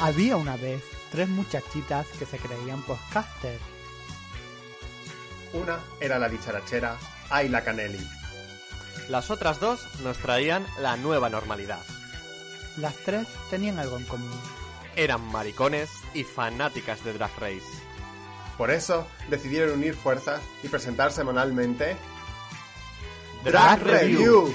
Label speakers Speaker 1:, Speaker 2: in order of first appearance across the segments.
Speaker 1: Había una vez tres muchachitas que se creían podcasters.
Speaker 2: Una era la dicharachera Ayla Canelli.
Speaker 3: Las otras dos nos traían la nueva normalidad.
Speaker 1: Las tres tenían algo en común.
Speaker 3: Eran maricones y fanáticas de Drag Race.
Speaker 2: Por eso decidieron unir fuerzas y presentar semanalmente
Speaker 3: Drag Review.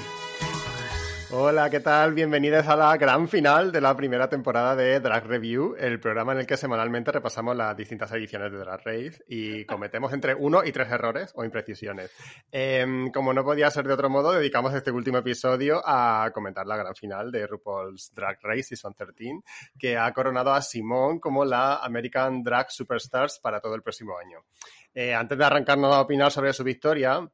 Speaker 2: Hola, ¿qué tal? Bienvenidos a la gran final de la primera temporada de Drag Review, el programa en el que semanalmente repasamos las distintas ediciones de Drag Race y cometemos entre uno y tres errores o imprecisiones. Em, como no podía ser de otro modo, dedicamos este último episodio a comentar la gran final de RuPaul's Drag Race Season 13, que ha coronado a Simone como la American Drag Superstars para todo el próximo año. Eh, antes de arrancarnos a opinar sobre su victoria,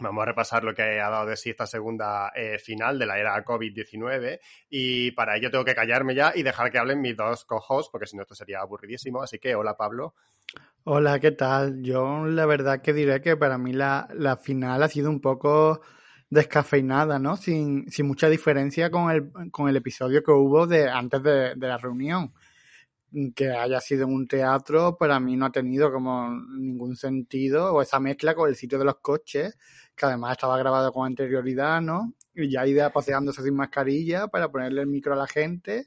Speaker 2: Vamos a repasar lo que ha dado de sí esta segunda eh, final de la era COVID-19 y para ello tengo que callarme ya y dejar que hablen mis dos cojos porque si no esto sería aburridísimo. Así que hola Pablo.
Speaker 1: Hola, ¿qué tal? Yo la verdad que diré que para mí la, la final ha sido un poco descafeinada, ¿no? Sin, sin mucha diferencia con el, con el episodio que hubo de antes de, de la reunión que haya sido en un teatro, para mí no ha tenido como ningún sentido, o esa mezcla con el sitio de los coches, que además estaba grabado con anterioridad, ¿no? Y ya idea paseándose sin mascarilla para ponerle el micro a la gente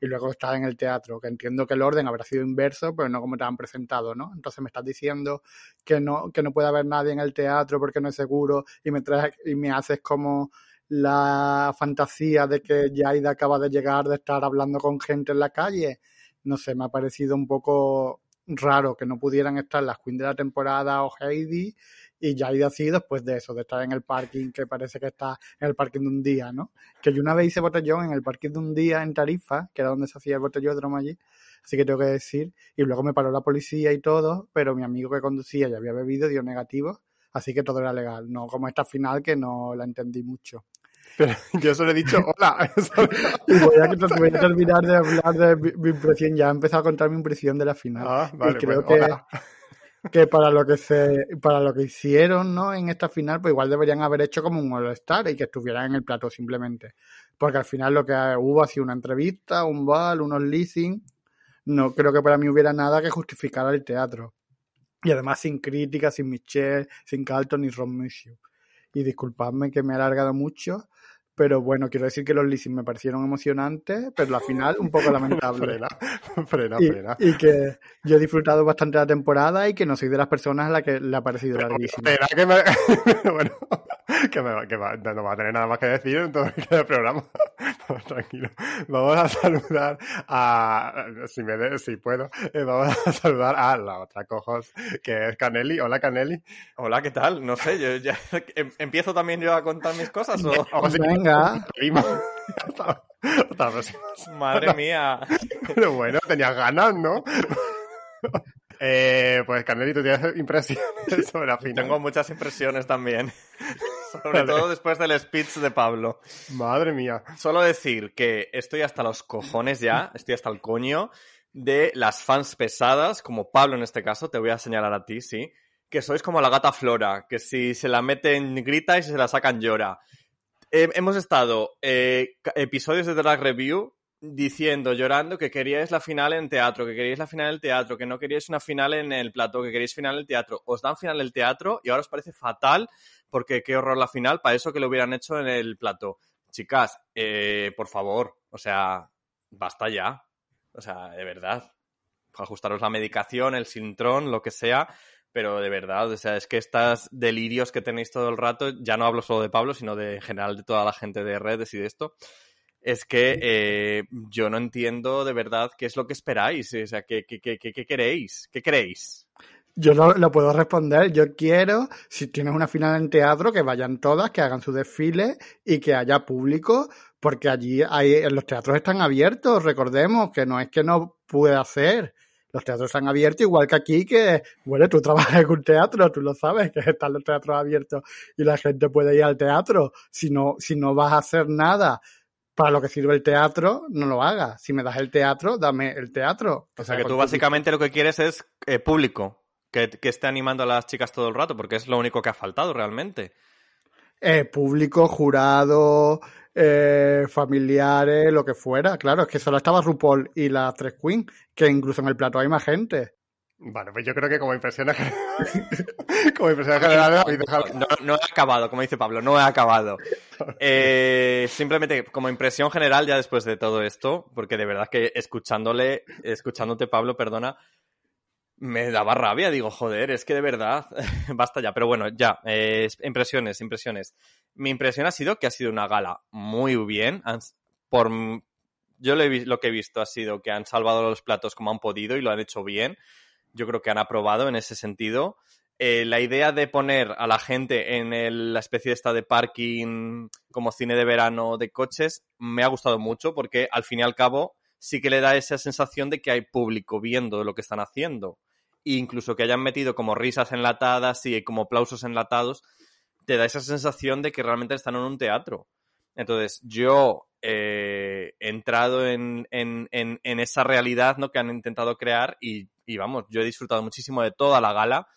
Speaker 1: y luego estar en el teatro, que entiendo que el orden habrá sido inverso, pero no como te han presentado, ¿no? Entonces me estás diciendo que no, que no puede haber nadie en el teatro porque no es seguro y me traes, y me haces como la fantasía de que Yaida acaba de llegar de estar hablando con gente en la calle. No sé, me ha parecido un poco raro que no pudieran estar las Queen de la temporada o Heidi y ya ido así después de eso, de estar en el parking que parece que está en el parking de un día, ¿no? Que yo una vez hice botellón en el parking de un día en Tarifa, que era donde se hacía el botellódromo allí, así que tengo que decir, y luego me paró la policía y todo, pero mi amigo que conducía ya había bebido, dio negativo, así que todo era legal, no como esta final que no la entendí mucho.
Speaker 2: Pero yo solo he dicho hola.
Speaker 1: y voy a, voy a, terminar de hablar de mi, mi, impresión, ya he empezado a contar mi impresión de la final.
Speaker 2: Ah, vale,
Speaker 1: y creo
Speaker 2: pues,
Speaker 1: que
Speaker 2: hola.
Speaker 1: Que para lo que se para lo que hicieron no en esta final pues igual deberían haber hecho como un All y que estuvieran en el plato simplemente. Porque al final lo que hubo ha sido una entrevista un bal unos leasing. No creo que para mí hubiera nada que justificara el teatro. Y además sin crítica sin Michelle sin Carlton ni Ron Mushu y disculpadme que me he alargado mucho pero bueno, quiero decir que los leasing me parecieron emocionantes, pero la final un poco lamentable.
Speaker 2: frena, frena,
Speaker 1: y,
Speaker 2: frena.
Speaker 1: y, que yo he disfrutado bastante la temporada y que no soy de las personas a las que le ha parecido
Speaker 2: Pero,
Speaker 1: larguísima.
Speaker 2: espera, que me, bueno, que, me, que va, no va a tener nada más que decir en todo el programa. No, tranquilo. Vamos a saludar a, si me de, si puedo, eh, vamos a saludar a la otra cojos, que es Canelli. Hola, Canelli.
Speaker 3: Hola, ¿qué tal? No sé, yo ya em, empiezo también yo a contar mis cosas o.
Speaker 2: O
Speaker 1: Venga.
Speaker 2: Hasta- hasta la próxima.
Speaker 3: Madre mía.
Speaker 2: Pero bueno, tenías ganas, ¿no? Eh, pues Canelli, tú tienes impresiones sobre la final.
Speaker 3: Tengo muchas impresiones también. Sobre
Speaker 2: Vale.
Speaker 3: todo después del speech de Pablo.
Speaker 2: Madre mía.
Speaker 3: Solo decir que estoy hasta los cojones ya, estoy hasta el coño de las fans pesadas, como Pablo en este caso, te voy a señalar a ti, sí, que sois como la gata Flora, que si se la meten grita y si se la sacan llora. Eh, hemos estado eh, episodios de Drag Review diciendo, llorando, que queríais la final en teatro, que queríais la final en el teatro, que no queríais una final en el plató, que queríais final en el teatro. Os dan final en el teatro y ahora os parece fatal porque qué horror la final, para eso que lo hubieran hecho en el plató. Chicas, eh, por favor, o sea, basta ya. O sea, de verdad. Ajustaros la medicación, el sintrón, lo que sea, pero de verdad, o sea, es que estas delirios que tenéis todo el rato, ya no hablo solo de Pablo, sino de en general de toda la gente de redes y de esto, es que eh, yo no entiendo de verdad qué es lo que esperáis, o sea, qué, qué, qué, qué- queréis, qué queréis.
Speaker 1: Yo lo, lo, puedo responder. Yo quiero, si tienes una final en teatro, que vayan todas, que hagan su desfile y que haya público, porque allí hay, los teatros están abiertos, recordemos que no es que no pueda hacer. Los teatros están abiertos, igual que aquí, que, bueno, tú trabajas en un teatro, tú lo sabes, que están los teatros abiertos y la gente puede ir al teatro. Si no, si no vas a hacer nada para lo que sirve el teatro, no lo hagas. Si me das el teatro, dame el teatro.
Speaker 3: O sea, que tú básicamente lo que quieres es eh, público, que, que, esté animando a las chicas todo el rato, porque es lo único que ha faltado realmente.
Speaker 1: Eh, público, jurado, eh, familiares, lo que fuera. Claro, es que solo estaba RuPaul y las tres Queen, que incluso en el plato hay más gente.
Speaker 2: Vale, pues yo creo que como impresiones como impresiones generales
Speaker 3: no, no, he acabado, como dice Pablo, no he acabado. Eh, simplemente como impresión general ya después de todo esto, porque de verdad que escuchándole, escuchándote Pablo, perdona, me daba rabia, digo, joder, es que de verdad, basta ya. Pero bueno, ya, eh, impresiones, impresiones. Mi impresión ha sido que ha sido una gala muy bien. Por, yo lo, que he visto ha sido que han salvado los platos como han podido y lo han hecho bien. Yo creo que han aprobado en ese sentido. Eh, la idea de poner a la gente en la especie esta de parking como cine de verano de coches me ha gustado mucho porque al fin y al cabo sí que le da esa sensación de que hay público viendo lo que están haciendo e incluso que hayan metido como risas enlatadas y como aplausos enlatados, te da esa sensación de que realmente están en un teatro. Entonces, yo eh, he entrado en, en, esa realidad ¿no? que han intentado crear y, vamos, yo he disfrutado muchísimo de toda la gala.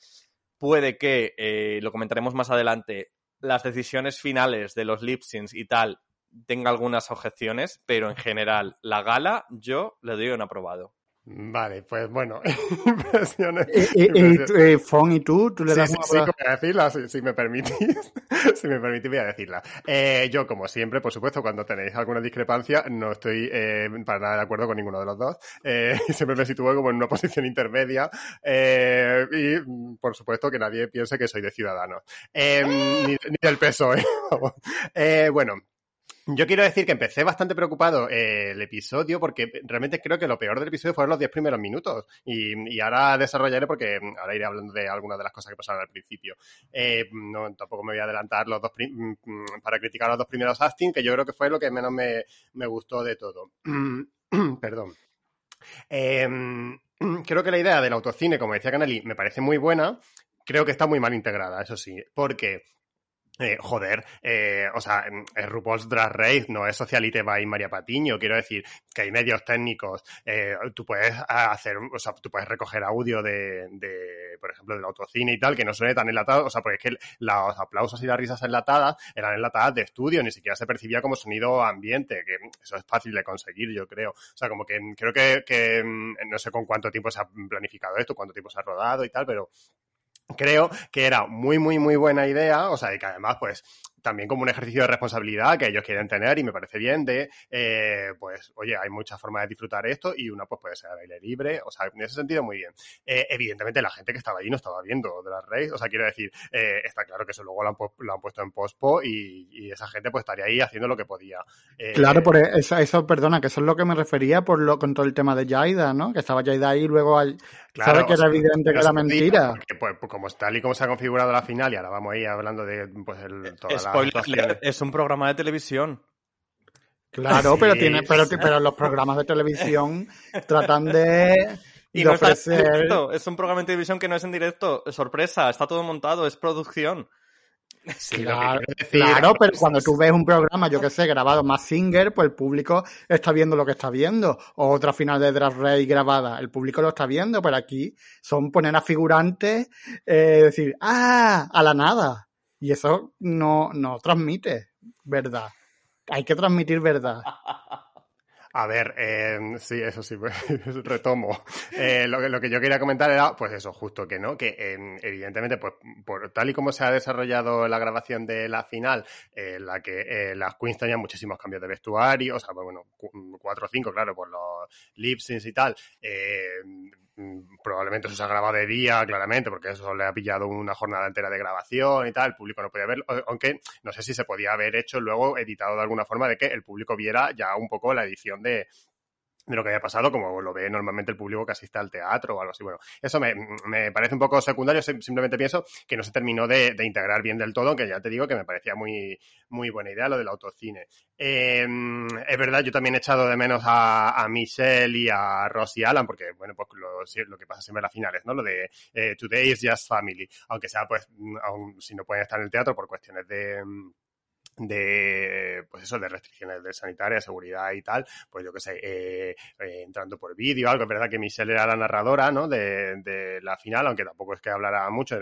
Speaker 3: Puede que, eh, lo comentaremos más adelante, las decisiones finales de los lip y tal tenga algunas objeciones, pero en general, la gala yo le doy un aprobado.
Speaker 2: Vale, pues bueno, impresiones.
Speaker 1: ¿Y, y, Fon, y tú? ¿Tú le das
Speaker 2: sí, sí, sí, voy a decirla, si, si, me permitís. si me permitís, voy a decirla. Eh, yo, como siempre, por supuesto, cuando tenéis alguna discrepancia, no estoy eh, para nada de acuerdo con ninguno de los dos. Eh, siempre me sitúo como en una posición intermedia. Eh, y, por supuesto, que nadie piense que soy de Ciudadanos. Eh, ni, ni, del PSOE. eh, bueno, yo quiero decir que empecé bastante preocupado eh, el episodio porque realmente creo que lo peor del episodio fueron los 10 primeros minutos y, ahora desarrollaré porque ahora iré hablando de algunas de las cosas que pasaron al principio. Eh, no, tampoco me voy a adelantar los dos mm, para criticar los dos primeros acting, que yo creo que fue lo que menos me, me gustó de todo. Perdón. Eh, creo que la idea del autocine, como decía Canali, me parece muy buena. Creo que está muy mal integrada, eso sí, porque eh, joder, eh, o sea, es RuPaul's Drag Race, no es Socialite by María Patiño. Quiero decir que hay medios técnicos. Eh, tú puedes hacer, o sea, tú puedes recoger audio de, de, por ejemplo, del autocine y tal, que no suene tan enlatado. O sea, porque es que los aplausos y las risas enlatadas eran enlatadas de estudio, ni siquiera se percibía como sonido ambiente, que eso es fácil de conseguir, yo creo. O sea, como que creo que, que no sé con cuánto tiempo se ha planificado esto, cuánto tiempo se ha rodado y tal, pero creo que era muy, muy, muy buena idea, o sea, y que además, pues, también como un ejercicio de responsabilidad que ellos quieren tener y me parece bien de, eh, pues, oye, hay muchas formas de disfrutar esto y una, pues, puede ser al aire libre, o sea, en ese sentido, muy bien. Eh, evidentemente, la gente que estaba allí no estaba viendo de las Race, o sea, quiero decir, eh, está claro que eso luego lo han, lo han puesto en pospo y, y, esa gente, pues, estaría ahí haciendo lo que podía.
Speaker 1: Eh, claro, por eso, eso, perdona, que eso es lo que me refería por lo, con todo el tema de Jaida, ¿no? Que estaba Jaida ahí y luego hay, Claro, sabe que era evidente que era mentira.
Speaker 2: Porque, pues, pues, como tal y como se ha configurado la final, y ahora vamos ahí hablando de pues, el, toda
Speaker 3: Spoiler, la es un programa de televisión.
Speaker 1: Claro, sí, pero tiene, pero, pero los programas de televisión tratan de.
Speaker 3: Y
Speaker 1: de
Speaker 3: no
Speaker 1: ofrecer...
Speaker 3: está en directo. Es un programa de televisión que no es en directo. Es sorpresa, está todo montado, es producción.
Speaker 1: Sí, claro, decir, claro, pero cuando tú ves un programa, yo que sé, grabado más Singer, pues el público está viendo lo que está viendo. O otra final de Drag Race grabada, el público lo está viendo, pero aquí son poner a figurantes, eh, decir, ah, a la nada. Y eso no, no transmite verdad. Hay que transmitir verdad.
Speaker 2: A ver, eh, sí, eso sí, pues, retomo. Eh, lo, que, lo, que yo quería comentar era, pues eso, justo que no, que eh, evidentemente, pues por tal y como se ha desarrollado la grabación de la final, eh, la que eh, las queens tenían muchísimos cambios de vestuario, o sea, pues, bueno, cuatro o cinco, claro, por los lip syncs y tal, probablemente eso se ha grabado de día, claramente, porque eso le ha pillado una jornada entera de grabación y tal, el público no podía verlo, aunque no sé si se podía haber hecho luego editado de alguna forma de que el público viera ya un poco la edición de, de lo que había pasado, como lo ve normalmente el público que asiste al teatro o algo así. Bueno, eso me, me parece un poco secundario, simplemente pienso que no se terminó de, de, integrar bien del todo, aunque ya te digo que me parecía muy, muy buena idea lo del autocine. Eh, es verdad, yo también he echado de menos a, a Michelle y a Ross y Alan, porque, bueno, pues lo, lo que pasa siempre en las finales, ¿no? Lo de eh, Today is just family, aunque sea, pues, aun si no pueden estar en el teatro por cuestiones de de pues eso de restricciones de sanitaria, seguridad y tal, pues yo que sé, eh, eh, entrando por vídeo, algo, es verdad que Michelle era la narradora, ¿no? De, de, la final, aunque tampoco es que hablara mucho,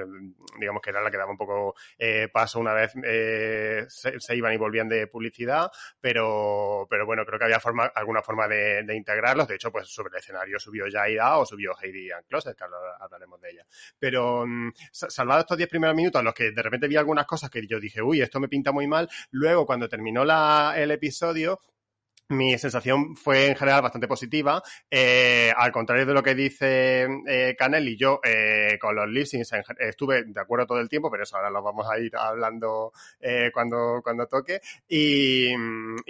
Speaker 2: digamos que era la que daba un poco eh, paso una vez eh, se, se, iban y volvían de publicidad, pero, pero bueno, creo que había forma, alguna forma de, de integrarlos, de hecho, pues sobre el escenario subió Jaida o subió Heidi and Closet, que hablaremos de ella. Pero mm, salvado estos 10 primeros minutos en los que de repente vi algunas cosas que yo dije, uy, esto me pinta muy mal, Luego, cuando terminó la, el episodio, mi sensación fue en general bastante positiva. Eh, al contrario de lo que dice eh, Canelli, yo eh, con los listings estuve de acuerdo todo el tiempo, pero eso ahora lo vamos a ir hablando eh, cuando, cuando toque. Y,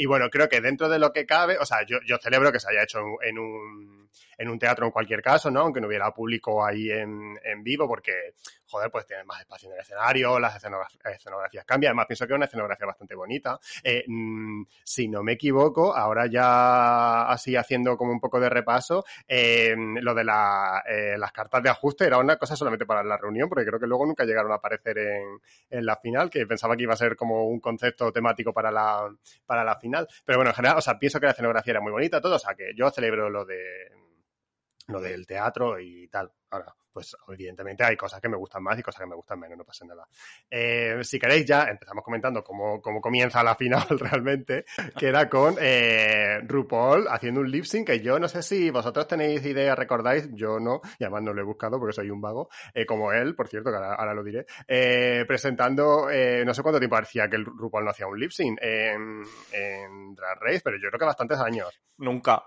Speaker 2: bueno, creo que dentro de lo que cabe, o sea, yo, yo celebro que se haya hecho en, en un en un teatro en cualquier caso, ¿no? Aunque no hubiera público ahí en, en vivo, porque, joder, pues tienen más espacio en el escenario, las escenografías cambian. Además, pienso que es una escenografía bastante bonita. Eh, mmm, si no me equivoco, ahora ya así haciendo como un poco de repaso, eh, lo de eh, las cartas de ajuste era una cosa solamente para la reunión, porque creo que luego nunca llegaron a aparecer en, en la final, que pensaba que iba a ser como un concepto temático para la, para la final. Pero bueno, en general, o sea, pienso que la escenografía era muy bonita, todo, o sea, que yo celebro lo de lo del teatro y tal. Ahora, pues evidentemente hay cosas que me gustan más y cosas que me gustan menos, no pasa nada. Eh, si queréis ya empezamos comentando cómo, cómo, comienza la final realmente, que era con eh, RuPaul haciendo un lip sync que yo no sé si vosotros tenéis idea, recordáis, yo no, y además no lo he buscado porque soy un vago, eh, como él, por cierto, que ahora, ahora lo diré, eh, presentando, no sé cuánto tiempo hacía que el RuPaul no hacía un lip sync en, en Drag Race, pero yo creo que bastantes años.
Speaker 3: Nunca.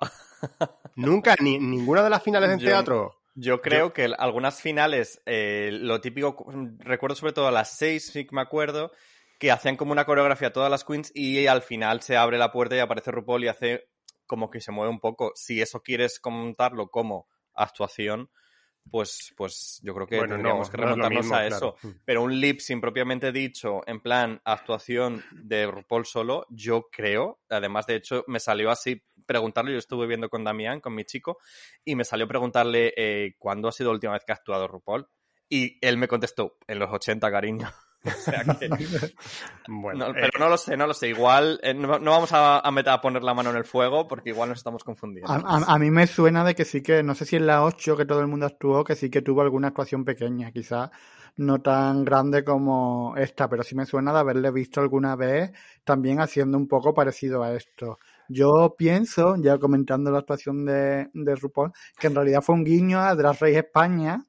Speaker 2: Nunca, ni ninguna de las finales en
Speaker 3: Yo-
Speaker 2: teatro.
Speaker 3: Yo creo que algunas finales, eh, lo típico, recuerdo sobre todo a las seis, sí que me acuerdo, que hacían como una coreografía todas las queens y al final se abre la puerta y aparece RuPaul y hace como que se mueve un poco. Si eso quieres contarlo como actuación, pues, pues yo creo que
Speaker 2: Bueno,
Speaker 3: tendríamos
Speaker 2: no,
Speaker 3: que
Speaker 2: no es lo
Speaker 3: remontarnos
Speaker 2: mismo,
Speaker 3: a
Speaker 2: claro.
Speaker 3: eso. Pero un lip sin propiamente dicho, en plan actuación de RuPaul solo, yo creo, además de hecho me salió así preguntarle, yo estuve viendo con Damián, con mi chico, y me salió preguntarle eh, cuándo ha sido la última vez que ha actuado RuPaul. Y él me contestó, en los 80, cariño. o sea que,
Speaker 2: Bueno,
Speaker 3: no,
Speaker 2: eh,
Speaker 3: pero no lo sé, no lo sé. Igual eh, no, no vamos a, a meter a poner la mano en el fuego porque igual nos estamos confundiendo.
Speaker 1: A, a- a mí me suena de que sí que, no sé si en la 8 que todo el mundo actuó, que sí que tuvo alguna actuación pequeña, quizás no tan grande como esta, pero sí me suena de haberle visto alguna vez también haciendo un poco parecido a esto. Yo pienso, ya comentando la actuación de, de RuPaul, que en realidad fue un guiño a Drag Race España,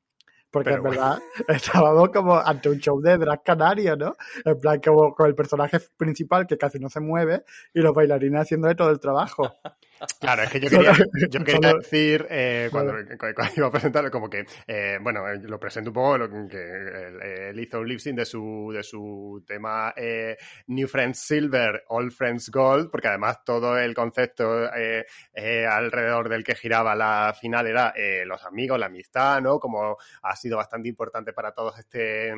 Speaker 1: porque
Speaker 2: Pero
Speaker 1: en verdad estábamos como ante un show de drag canario, ¿no? En plan, como con el personaje principal que casi no se mueve y los bailarines haciendo de todo el trabajo.
Speaker 2: Claro, es que yo quería, yo quería
Speaker 1: Solo-
Speaker 2: decir, eh, cuando, iba a presentarlo, como que, eh, bueno, eh, lo presento un poco, lo que él, él hizo un lip sync de su, de su tema eh, New Friends Silver, Old Friends Gold, porque además todo el concepto alrededor del que giraba la final era los amigos, la amistad, ¿no? Como ha sido bastante importante para todos este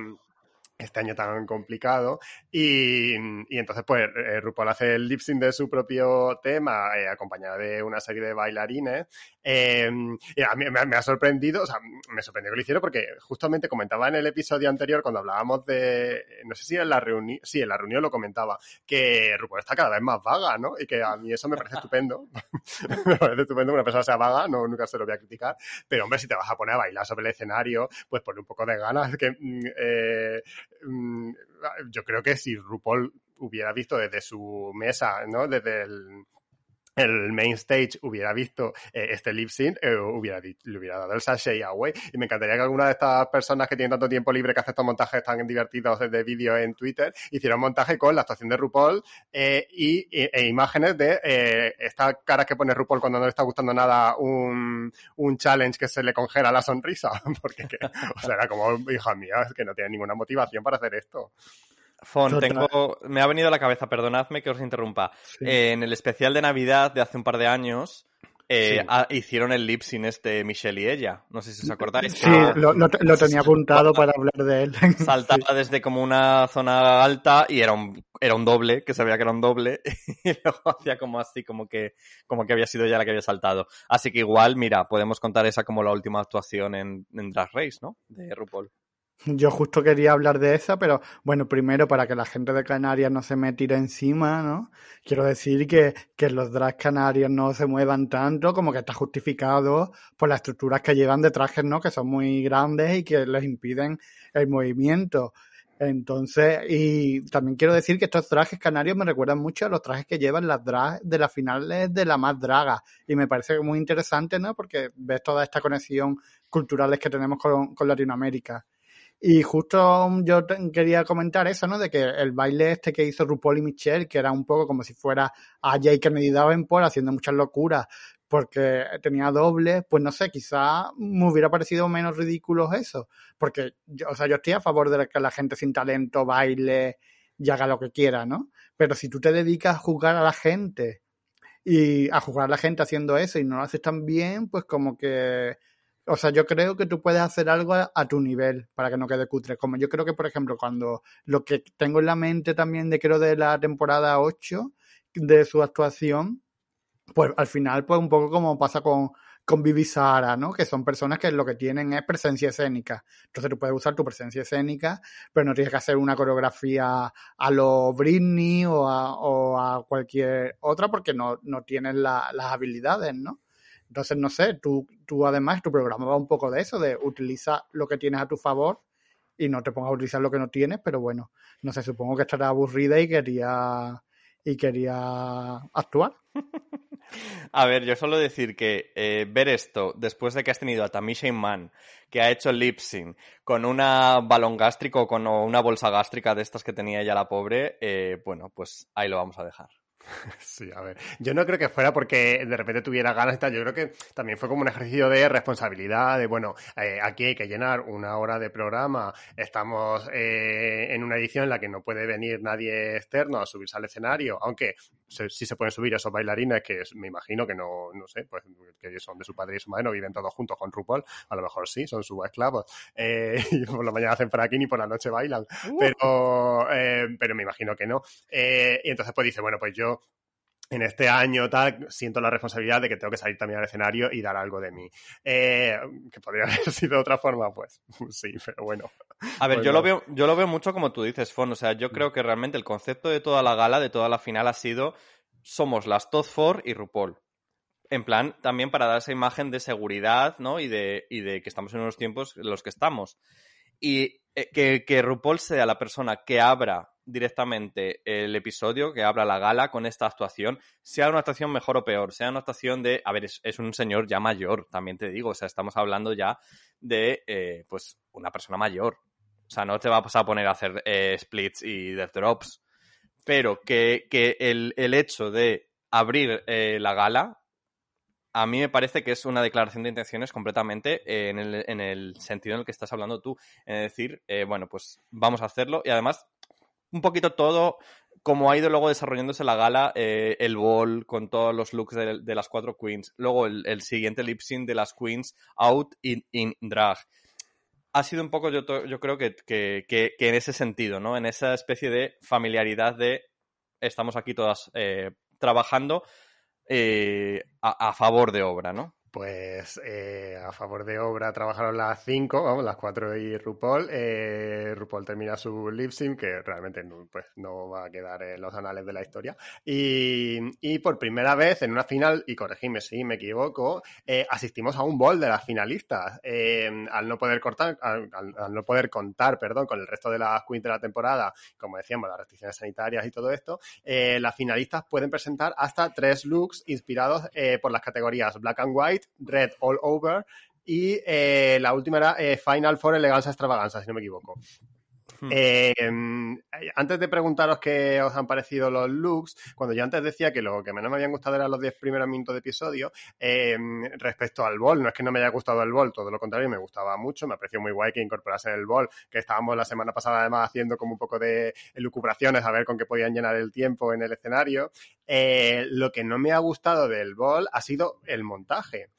Speaker 2: este año tan complicado y, y entonces pues eh, RuPaul hace el lip sync de su propio tema eh, acompañada de una serie de bailarines eh, y a mí me, ha sorprendido, o sea, me sorprendió que lo hiciera porque justamente comentaba en el episodio anterior cuando hablábamos de, no sé si en la reunión, sí, en la reunión lo comentaba, que RuPaul está cada vez más vaga, ¿no? Y que a mí eso me parece estupendo, me parece estupendo que una persona sea vaga, no, nunca se lo voy a criticar, pero hombre, si te vas a poner a bailar sobre el escenario, pues ponle un poco de ganas, que mm, eh, mm, yo creo que si RuPaul hubiera visto desde su mesa, ¿no? Desde el, el main stage hubiera visto eh, este lip sync, eh, hubiera, le hubiera dado el sachet away. Y me encantaría que alguna de estas personas que tienen tanto tiempo libre que hacen estos montajes tan divertidos de vídeo en Twitter hiciera un montaje con la actuación de RuPaul eh, y, e, imágenes de eh, estas caras que pone RuPaul cuando no le está gustando nada un, un challenge que se le congela la sonrisa. Porque, que- o sea, era como, hija mía, es que no tiene ninguna motivación para hacer esto.
Speaker 3: Fon, tengo, me ha venido a la cabeza, perdonadme que os interrumpa.
Speaker 1: Sí.
Speaker 3: Eh, en el especial de Navidad de hace un par de años, eh, hicieron el lip sin este Michelle y ella. No sé si os acordáis.
Speaker 1: Sí, lo, tenía apuntado para hablar de él.
Speaker 3: Saltaba desde como una zona alta y era un, era un doble, que se veía que era un doble, y luego hacía como así, como que, como que había sido ella la que había saltado. Así que igual, mira, podemos contar esa como la última actuación en, en Drag Race, ¿no? De RuPaul.
Speaker 1: Yo justo quería hablar de esa, pero bueno, primero para que la gente de Canarias no se me tire encima, ¿no? Quiero decir que, que los drags canarios no se muevan tanto, como que está justificado por las estructuras que llevan de trajes, ¿no? Que son muy grandes y que les impiden el movimiento. Entonces, y también quiero decir que estos trajes canarios me recuerdan mucho a los trajes que llevan las drags de las finales de la más draga. Y me parece muy interesante, ¿no? Porque ves toda esta conexión culturales que tenemos con, con Latinoamérica. Y justo yo quería comentar eso, ¿no? De que el baile este que hizo RuPaul y Michelle, que era un poco como si fuera a Jay Kennedy Davenport haciendo muchas locuras porque tenía doble, pues no sé, quizá me hubiera parecido menos ridículo eso. Porque, o sea, yo estoy a favor de que la gente sin talento baile y haga lo que quiera, ¿no? Pero si tú te dedicas a jugar a la gente y a jugar a la gente haciendo eso y no lo haces tan bien, pues como que o sea, yo creo que tú puedes hacer algo a, tu nivel para que no quede cutre. Como yo creo que, por ejemplo, cuando lo que tengo en la mente también de creo de la temporada 8 de su actuación, pues al final, pues un poco como pasa con, con Vivi Sara, ¿no? Que son personas que lo que tienen es presencia escénica. Entonces tú puedes usar tu presencia escénica, pero no tienes que hacer una coreografía a lo Britney o a, cualquier otra porque no, no tienes las habilidades, ¿no? Entonces, no sé, tú, tú además, tu programa va un poco de eso, de utiliza lo que tienes a tu favor y no te pongas a utilizar lo que no tienes, pero bueno, no sé, supongo que estará aburrida y quería y quería actuar.
Speaker 3: A ver, yo solo decir que eh, ver esto después de que has tenido a Tamisha Iman, que ha hecho lip sync con una balón gástrico o con una bolsa gástrica de estas que tenía ella la pobre, eh, bueno, pues ahí lo vamos a dejar.
Speaker 2: Sí, a ver. Yo no creo que fuera porque de repente tuviera ganas y tal. Yo creo que también fue como un ejercicio de responsabilidad, de bueno, eh, aquí hay que llenar una hora de programa. Estamos eh, en una edición en la que no puede venir nadie externo a subirse al escenario, aunque sí se pueden subir esos bailarines que me imagino que no, no sé, pues que son de su padre y su madre, no viven todos juntos con RuPaul. A lo mejor sí, son sus esclavos. Eh, y por la mañana hacen fracking y por la noche bailan. Uh. Pero, pero me imagino que no. y entonces pues dice, bueno, pues yo en este año tal, siento la responsabilidad de que tengo que salir también al escenario y dar algo de mí. Eh, que podría haber sido de otra forma, pues sí, pero bueno.
Speaker 3: A ver, yo, lo veo, yo lo veo mucho como tú dices, Fon. O sea, yo creo que realmente el concepto de toda la gala, de toda la final, ha sido somos las Top Four y RuPaul. En plan, también para dar esa imagen de seguridad, ¿no? Y de, y de que estamos en unos tiempos en los que estamos. Y eh, que, que RuPaul sea la persona que abra directamente el episodio, que abra la gala con esta actuación, sea una actuación mejor o peor, sea una actuación de, a ver, es, un señor ya mayor, también te digo, o sea, estamos hablando ya de, eh, pues, una persona mayor. O sea, no te va a poner a hacer eh, splits y death drops, pero que, el, hecho de abrir la gala a mí me parece que es una declaración de intenciones completamente eh, en, el, en, el, sentido en el que estás hablando tú. En decir, eh, bueno, pues vamos a hacerlo. Y además, un poquito todo, como ha ido luego desarrollándose la gala, eh, el ball con todos los looks de, las cuatro queens. Luego el, siguiente lip sync de las queens out in, in drag. Ha sido un poco, yo, yo creo que, que, que, en ese sentido, ¿no? En esa especie de familiaridad de estamos aquí todas trabajando eh, a, a, favor de obra, ¿no?
Speaker 2: Pues eh, a favor de obra trabajaron las cinco, vamos, las cuatro y RuPaul. Eh, RuPaul termina su lip sync, que realmente no, pues, no va a quedar en los anales de la historia. Y, por primera vez en una final, y corregime si me equivoco, eh, asistimos a un bol de las finalistas. Eh, al no poder cortar, al, al, no poder contar, perdón, con el resto de las queens de la temporada, como decíamos, las restricciones sanitarias y todo esto, eh, las finalistas pueden presentar hasta tres looks inspirados por las categorías Black and White, Red All Over y eh, la última era eh, Final Four Eleganza Extravaganza, si no me equivoco. Hmm. Eh, antes de preguntaros qué os han parecido los looks, cuando yo antes decía que lo que menos me habían gustado eran los 10 primeros minutos de episodio, eh, respecto al bol, no es que no me haya gustado el bol, todo lo contrario, me gustaba mucho, me pareció muy guay que incorporase el bol, que estábamos la semana pasada además haciendo como un poco de elucubraciones a ver con qué podían llenar el tiempo en el escenario. Eh, lo que no me ha gustado del bol ha sido el montaje.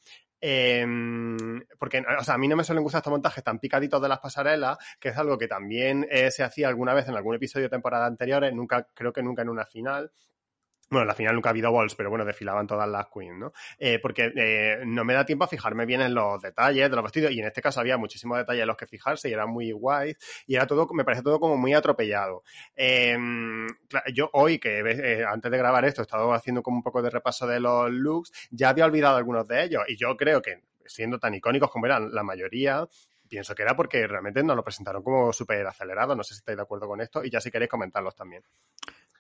Speaker 2: Em, porque, o sea, a mí no me suelen gustar estos montajes tan picaditos de las pasarelas, que es algo que también eh, se hacía alguna vez en algún episodio de temporada anteriores, nunca, creo que nunca en una final. Bueno, en la final nunca ha habido balls, pero bueno, desfilaban todas las queens, ¿no? Eh, porque eh, no me da tiempo a fijarme bien en los detalles de los vestidos, y en este caso había muchísimos detalles en los que fijarse, y era muy guay, y era todo, me parece todo como muy atropellado. Em, yo hoy, que eh, antes de grabar esto, he estado haciendo como un poco de repaso de los looks, ya había olvidado algunos de ellos, y yo creo que siendo tan icónicos como eran la mayoría, pienso que era porque realmente nos lo presentaron como súper acelerado. No sé si estáis de acuerdo con esto y ya si queréis comentarlos también.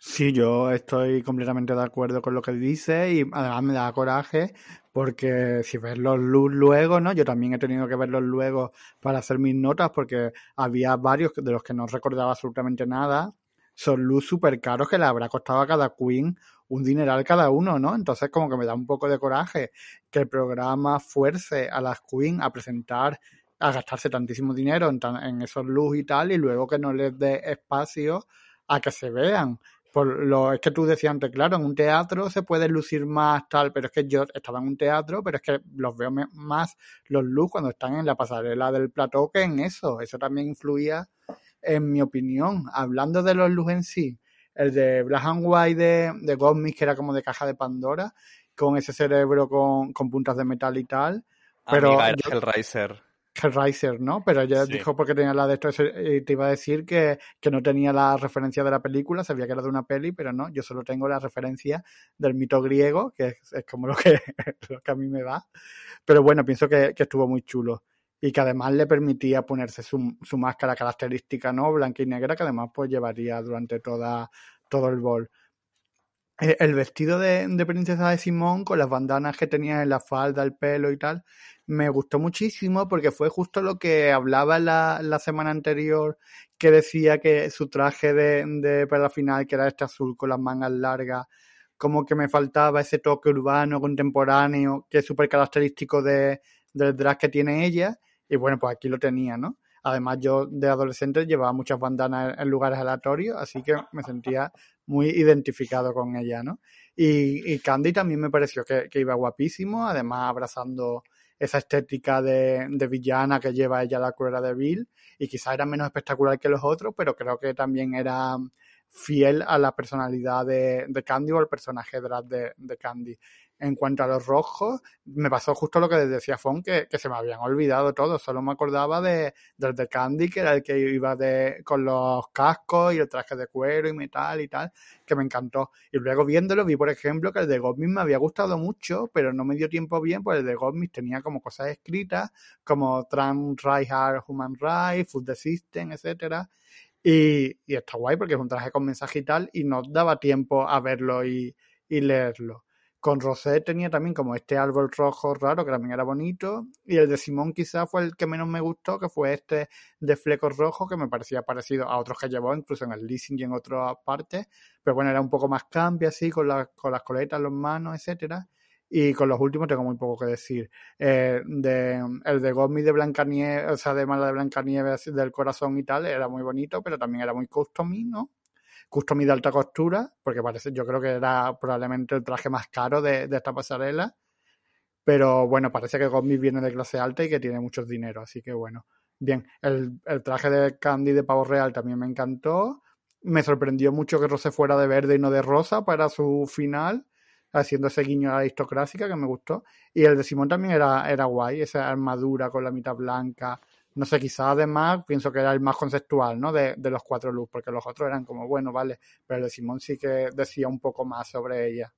Speaker 1: Sí, yo estoy completamente de acuerdo con lo que dice y además me da coraje porque si ves los looks luego, ¿no? Yo también he tenido que verlos luego para hacer mis notas porque había varios de los que no recordaba absolutamente nada. Son looks súper caros que le habrá costado a cada queen un dineral cada uno, ¿no? Entonces como que me da un poco de coraje que el programa fuerce a las queen a presentar a gastarse tantísimo dinero en, en esos looks y tal, y luego que no les dé espacio a que se vean. Por lo es que tú decías antes, claro, en un teatro se puede lucir más tal, pero es que yo estaba en un teatro, pero es que los veo más los looks cuando están en la pasarela del plató que en eso. Eso también influía en mi opinión. Hablando de los looks en sí, el de Black and White de, de que era como de caja de Pandora, con ese cerebro con, con puntas de metal y tal. Pero
Speaker 3: Amiga, el Riser.
Speaker 1: Hellraiser, ¿no? Pero ella dijo porque tenía la de esto y te iba a decir que, que, no tenía la referencia de la película, sabía que era de una peli, pero no, yo solo tengo la referencia del mito griego, que es, como lo que, lo que a mí me va. Pero bueno, pienso que, que, estuvo muy chulo y que además le permitía ponerse su, su máscara característica, ¿no? Blanca y negra, que además pues llevaría durante toda, todo el bol. Eh, el vestido de, princesa de Simón con las bandanas que tenía en la falda, el pelo y tal, me gustó muchísimo porque fue justo lo que hablaba la, la semana anterior, que decía que su traje de, de, para la final, que era este azul con las mangas largas, como que me faltaba ese toque urbano, contemporáneo, que es súper característico de, del drag que tiene ella, y bueno, pues aquí lo tenía, ¿no? Además, yo de adolescente llevaba muchas bandanas en lugares aleatorios, así que me sentía muy identificado con ella, ¿no? Y, y Candy también me pareció que, que, iba guapísimo, además abrazando esa estética de, de villana que lleva ella la cruela de Bill, y quizá era menos espectacular que los otros, pero creo que también era fiel a la personalidad de, de Candy o al personaje drag de, de Candy. En cuanto a los rojos, me pasó justo lo que decía Fon, que, se me habían olvidado todos. Solo me acordaba de, del de Candy, que era el que iba de, con los cascos y el traje de cuero y metal y tal, que me encantó. Y luego viéndolo, vi, por ejemplo, que el de Goldmist me había gustado mucho, pero no me dio tiempo bien, pues el de Goldmist tenía como cosas escritas, como Trans Rights Are Human Rights, Food the System, etcétera. Y, está guay porque es un traje con mensaje y tal, y no daba tiempo a verlo y leerlo. Con Rosé tenía también como este árbol rojo raro que también era bonito. Y el de Simón quizás fue el que menos me gustó, que fue este de flecos rojos, que me parecía parecido a otros que llevó, incluso en el leasing y en otras partes. Pero bueno, era un poco más cambio así, con, la, con las coletas, los manos, etcétera. Y con los últimos tengo muy poco que decir. Eh, de, el de Gomi de Blancanieves, o sea, de Mala de Blancanieves del corazón y tal, era muy bonito, pero también era muy customí, ¿no? Custom de alta costura, porque parece, yo creo que era probablemente el traje más caro de, de esta pasarela. Pero bueno, parece que Gomis viene de clase alta y que tiene mucho dinero, así que bueno. Bien, el, el traje de Candy de Pavo Real también me encantó. Me sorprendió mucho que Rose fuera de verde y no de rosa para su final, haciendo ese guiño a la aristocrática que me gustó. Y el de Simón también era, era guay, esa armadura con la mitad blanca, no sé, quizás además pienso que era el más conceptual, ¿no? De, de los cuatro luz, porque los otros eran como, bueno, vale, pero el de Simón sí que decía un poco más sobre ella.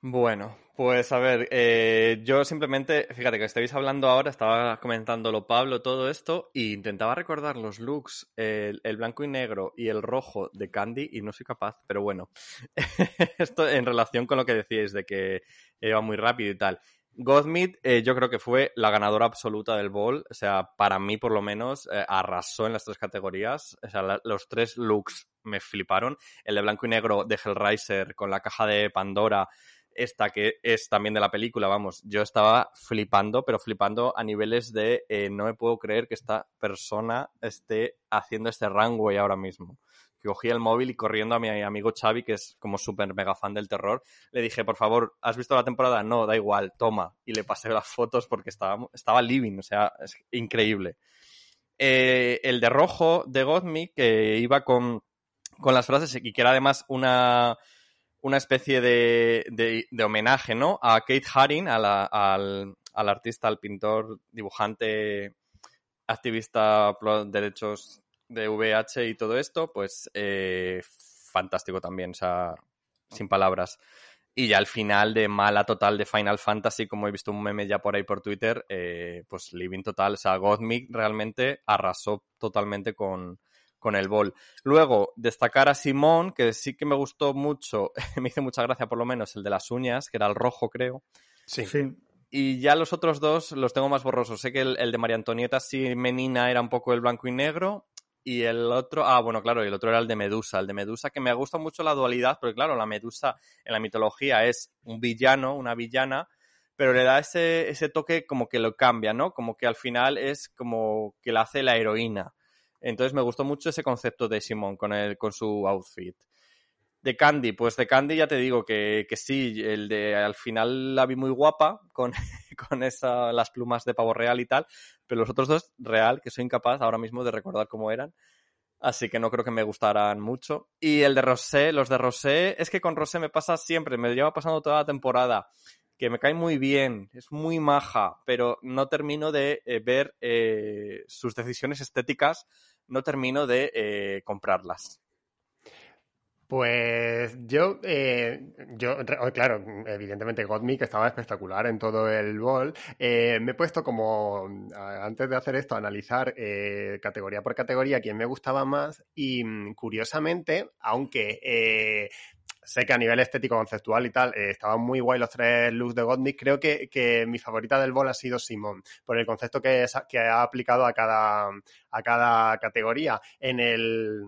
Speaker 3: Bueno, pues a ver, eh, yo simplemente, fíjate que estáis hablando ahora, estaba comentándolo Pablo, todo esto, e intentaba recordar los looks, el, el, blanco y negro y el rojo de Candy, y no soy capaz, pero bueno, esto en relación con lo que decíais de que iba muy rápido y tal. Godsmith eh, yo creo que fue la ganadora absoluta del Ball, o sea, para mí por lo menos eh, arrasó en las tres categorías, o sea, los tres looks me fliparon, el de blanco y negro de Hellraiser con la caja de Pandora, esta que es también de la película, vamos, yo estaba flipando, pero flipando a niveles de eh, no me puedo creer que esta persona esté haciendo este runway ahora mismo que cogí el móvil y corriendo a mi amigo Xavi, que es como súper mega fan del terror, le dije, por favor, ¿has visto la temporada? No, da igual, toma. Y le pasé las fotos porque estaba, estaba living, o sea, es increíble. Eh, el de rojo de Godmi, que iba con, con las frases y que era además una, una especie de, de, homenaje, ¿no? A Kate Haring, al, al artista, al pintor, dibujante, activista por derechos de VH y todo esto, pues eh, fantástico también, o sea, sin palabras. Y ya al final de mala total de Final Fantasy, como he visto un meme ya por ahí por Twitter, eh, pues living total, o sea, Gothmic realmente arrasó totalmente con, con el bol. Luego, destacar a Simón, que sí que me gustó mucho, me hizo mucha gracia por lo menos el de las uñas, que era el rojo creo.
Speaker 1: Sí. sí.
Speaker 3: Y ya los otros dos los tengo más borrosos. Sé que el, el de María Antonieta sí Menina era un poco el blanco y negro y el otro, ah, bueno, claro, y el otro era el de Medusa. El de Medusa, que me gusta mucho la dualidad, porque claro, la Medusa en la mitología es un villano, una villana, pero le da ese, ese toque como que lo cambia, ¿no? Como que al final es como que la hace la heroína. Entonces me gustó mucho ese concepto de Simón con, el, con su outfit. De Candy, pues de Candy ya te digo que, que sí, el de al final la vi muy guapa con, con esa, las plumas de pavo real y tal, pero los otros dos, real, que soy incapaz ahora mismo de recordar cómo eran. Así que no creo que me gustaran mucho. Y el de Rosé, los de Rosé, es que con Rosé me pasa siempre, me lleva pasando toda la temporada, que me cae muy bien, es muy maja, pero no termino de eh, ver eh, sus decisiones estéticas, no termino de eh, comprarlas.
Speaker 2: Pues yo, eh, yo, oh, claro, evidentemente Gottmik estaba espectacular en todo el bol. Eh, me he puesto como, antes de hacer esto, a analizar eh, categoría por categoría quién me gustaba más y mm, curiosamente, aunque sé que a nivel estético, conceptual y tal, estaban muy guay los tres looks de Gottmik, creo que, que, mi favorita del bol ha sido Simón, por el concepto que, que ha aplicado a cada, a cada categoría. En el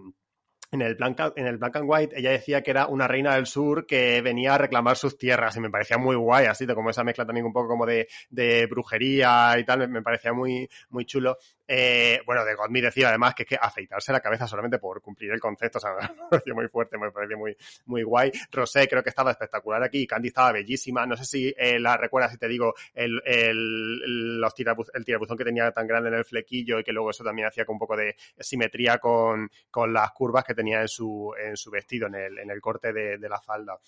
Speaker 2: en el, Black, en el Black and White ella decía que era una reina del sur que venía a reclamar sus tierras y me parecía muy guay, así como esa mezcla también un poco como de, de brujería y tal, me, parecía muy, muy chulo. Eh, bueno, de Godmi decía además que es que afeitarse la cabeza solamente por cumplir el concepto, o sea, me pareció muy fuerte, me pareció muy, muy guay. Rosé creo que estaba espectacular aquí, Candy estaba bellísima, no sé si eh, la recuerdas si te digo el, el, los el tirabuzón que tenía tan grande en el flequillo y que luego eso también hacía con un poco de simetría con, con las curvas que tenía en su, en su vestido, en el, en el corte de, de la falda.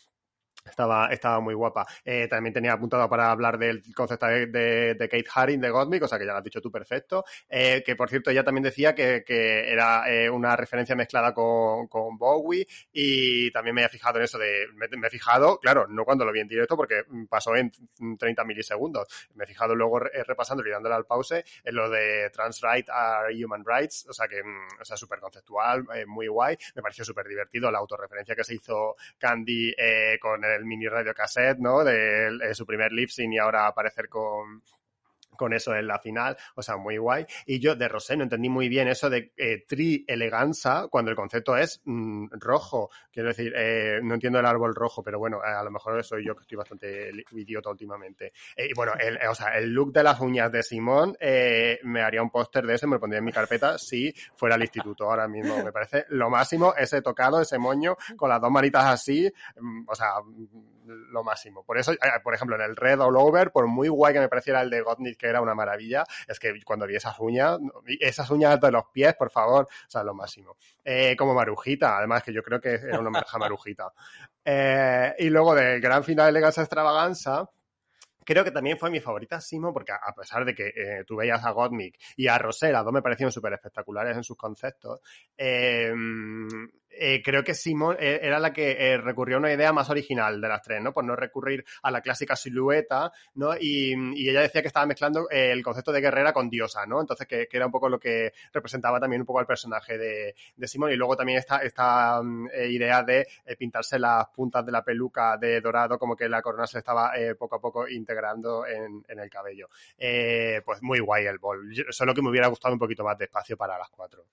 Speaker 2: Estaba, estaba muy guapa. Eh, también tenía apuntado para hablar del concepto de, Kate Haring de Gottmik, o sea que ya lo has dicho tú perfecto. Eh, que por cierto, ella también decía que, que era eh, una referencia mezclada con, con, Bowie y también me he fijado en eso de. Me, he fijado, claro, no cuando lo vi en directo porque pasó en 30 milisegundos. Me he fijado luego repasando y dándole al pause en lo de Trans Rights are Human Rights, o sea que, mm, o sea, súper conceptual, muy guay. Me pareció súper divertido la autorreferencia que se hizo Candy con el mini radio cassette, ¿no? De, su primer lip sync y ahora aparecer con, con eso en la final, o sea, muy guay. Y yo de Rosé no entendí muy bien eso de eh, tri eleganza cuando el concepto es mm, rojo. Quiero decir, eh, no entiendo el árbol rojo, pero bueno, a lo mejor soy yo que estoy bastante idiota últimamente. Eh, y bueno, el, o sea, el look de las uñas de Simón me haría un póster de ese, me lo pondría en mi carpeta si fuera al instituto ahora mismo. Me parece lo máximo ese tocado, ese moño, con las dos manitas así, mm, o sea, lo máximo. Por eso, por ejemplo, en el Red All Over, por muy guay que me pareciera el de Gottnit que era una maravilla, es que cuando vi esas uñas, esas uñas de los pies, por favor, o sea, lo máximo. Eh, como Marujita, además que yo creo que era una Marujita. Eh, y luego del gran final de Elegancia Extravaganza, Creo que también fue mi favorita Simo, porque a pesar de que eh, tú veías a Gottmik y a Rosé, las dos me parecieron súper espectaculares en sus conceptos, eh, eh, creo que Simón eh, era la que eh, recurrió a una idea más original de las tres, ¿no? Por no recurrir a la clásica silueta, ¿no? Y, ella decía que estaba mezclando el concepto de guerrera con diosa, ¿no? Entonces, que, era un poco lo que representaba también un poco al personaje de, Simón. Y luego también esta, esta mm, idea de pintarse las puntas de la peluca de dorado, como que la corona se estaba poco a poco integrando en, el cabello. pues muy guay el bol. Solo que me hubiera gustado un poquito más de espacio para las cuatro.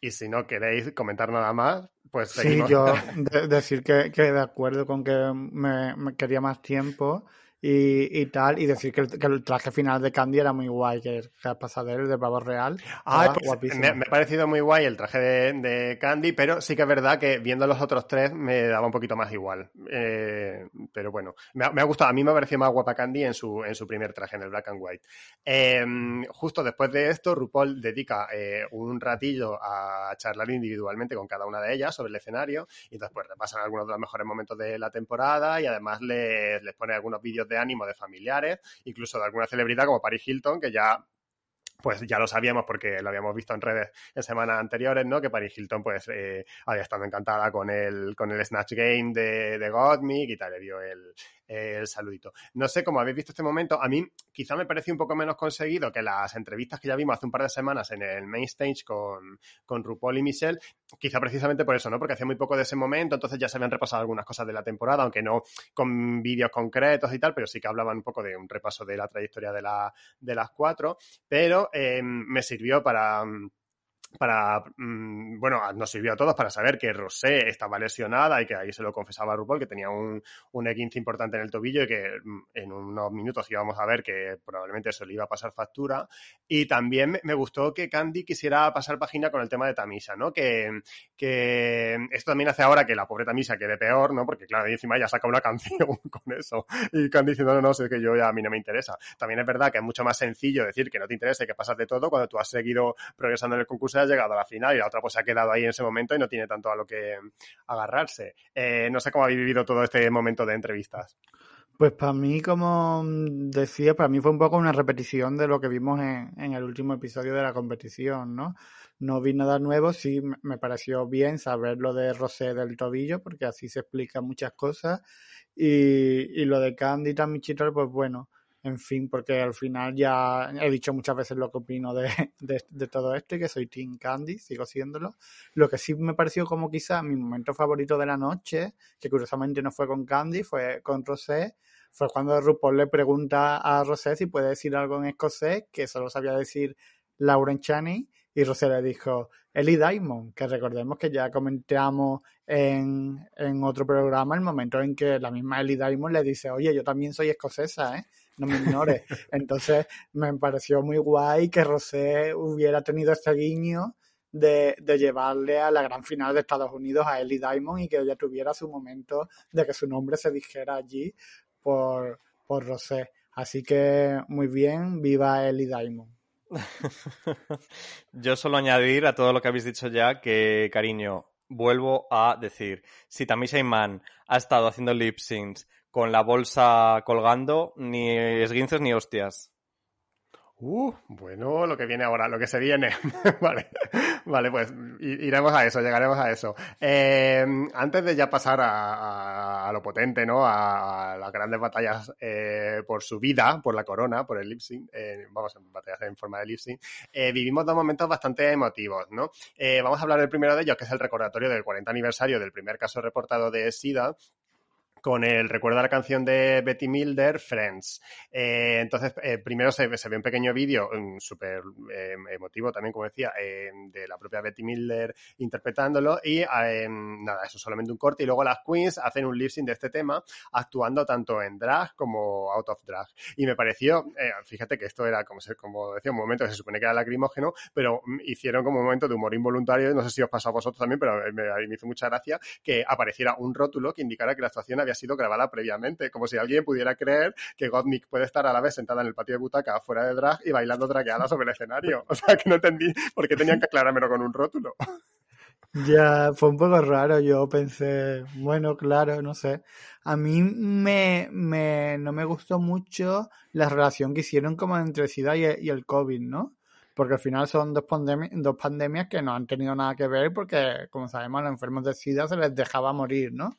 Speaker 2: Y si no queréis comentar nada más, pues
Speaker 1: seguimos. Sí, yo decir que, que, de acuerdo con que me, me quería más tiempo y, y, tal, y decir que el, traje final de Candy era muy guay, que es el pasadero de pavo real.
Speaker 2: Ah, pues me, me, ha parecido muy guay el traje de, de, Candy, pero sí que es verdad que viendo los otros tres me daba un poquito más igual. Eh, pero bueno, me ha, me ha, gustado, a mí me ha parecido más guapa Candy en su, en su primer traje, en el Black and White. Eh, justo después de esto, RuPaul dedica eh, un ratillo a charlar individualmente con cada una de ellas sobre el escenario, y después repasan algunos de los mejores momentos de la temporada y además les, les pone algunos vídeos de ánimo de familiares, incluso de alguna celebridad como Paris Hilton, que ya pues ya lo sabíamos porque lo habíamos visto en redes en semanas anteriores, ¿no? Que Paris Hilton, pues, eh, había estado encantada con el, con el Snatch Game de, de Gottmik y tal, le dio el, el saludito. No sé cómo habéis visto este momento. A mí quizá me pareció un poco menos conseguido que las entrevistas que ya vimos hace un par de semanas en el main stage con, con RuPaul y Michelle. Quizá precisamente por eso, ¿no? Porque hacía muy poco de ese momento, entonces ya se habían repasado algunas cosas de la temporada, aunque no con vídeos concretos y tal, pero sí que hablaban un poco de un repaso de la trayectoria de, la, de las cuatro. Pero eh, me sirvió para para, mm, bueno, nos sirvió a todos para saber que Rosé estaba lesionada y que ahí se lo confesaba a RuPaul, que tenía un, un E15 importante en el tobillo y que mm, en unos minutos íbamos a ver que probablemente eso le iba a pasar factura. Y también me gustó que Candy quisiera pasar página con el tema de Tamisa, ¿no? Que, que esto también hace ahora que la pobre Tamisa quede peor, ¿no? Porque claro, encima ya saca una canción con eso. Y Candy diciendo, no, no, sé que yo ya a mí no me interesa. También es verdad que es mucho más sencillo decir que no te interesa y que pasas de todo cuando tú has seguido progresando en el concurso ha llegado a la final y la otra pues se ha quedado ahí en ese momento y no tiene tanto a lo que agarrarse. Eh, no sé cómo habéis vivido todo este momento de entrevistas.
Speaker 1: Pues para mí, como decía, para mí fue un poco una repetición de lo que vimos en, en, el último episodio de la competición, ¿no? No vi nada nuevo, sí me pareció bien saber lo de Rosé del tobillo, porque así se explican muchas cosas. Y, y lo de Candy Tamichital, pues bueno, en fin, porque al final ya he dicho muchas veces lo que opino de, de, todo esto y que soy Team Candy, sigo siéndolo. Lo que sí me pareció como quizá mi momento favorito de la noche, que curiosamente no fue con Candy, fue con Rosé, fue cuando RuPaul le pregunta a Rosé si puede decir algo en escocés, que solo sabía decir Lauren Chaney, y Rosé le dijo Ellie Diamond, que recordemos que ya comentamos en, en otro programa el momento en que la misma Ellie Diamond le dice, oye, yo también soy escocesa, ¿eh? No me ignores. Entonces me pareció muy guay que Rosé hubiera tenido este guiño de, de, llevarle a la gran final de Estados Unidos a Ellie Diamond y que ella tuviera su momento de que su nombre se dijera allí por, por Rosé. Así que muy bien, viva Ellie Diamond.
Speaker 3: Yo solo añadir a todo lo que habéis dicho ya que, cariño, vuelvo a decir, si Tamisha Iman ha estado haciendo lip syncs con la bolsa colgando, ni esguinces ni hostias.
Speaker 2: Uh, bueno, lo que viene ahora, lo que se viene. vale, vale, pues iremos a eso, llegaremos a eso. Eh, antes de ya pasar a, lo potente, ¿no? A, las grandes batallas eh, por su vida, por la corona, por el lip sync, eh, vamos, batallas en forma de lip sync, vivimos dos momentos bastante emotivos, ¿no? vamos a hablar del primero de ellos, que es el recordatorio del 40 aniversario del primer caso reportado de SIDA, con el recuerdo a la canción de Betty Milder, Friends. Eh, entonces, eh, primero se, ve un pequeño vídeo mm, súper eh, emotivo también, como decía, de la propia Betty Milder interpretándolo y nada, eso solamente un corte y luego las queens hacen un lip sync de este tema actuando tanto en drag como out of drag. Y me pareció, fíjate que esto era, como, se, como decía, un momento que se supone que era lacrimógeno, pero mm, hicieron como un momento de humor involuntario, no sé si os pasó a vosotros también, pero me, me hizo mucha gracia que apareciera un rótulo que indicara que la actuación había sido grabada previamente, como si alguien pudiera creer que Gottmik puede estar a la vez sentada en el patio de butaca fuera de drag y bailando dragueada sobre el escenario. O sea, que no entendí por qué tenían que aclarármelo con un rótulo.
Speaker 1: Ya, fue un poco raro. Yo pensé, bueno, claro, no sé. A mí me, me no me gustó mucho la relación que hicieron como entre SIDA y, y el COVID, ¿no? porque al final son dos, dos pandemias que no han tenido nada que ver porque, como sabemos, a los enfermos de SIDA se les dejaba morir, ¿no?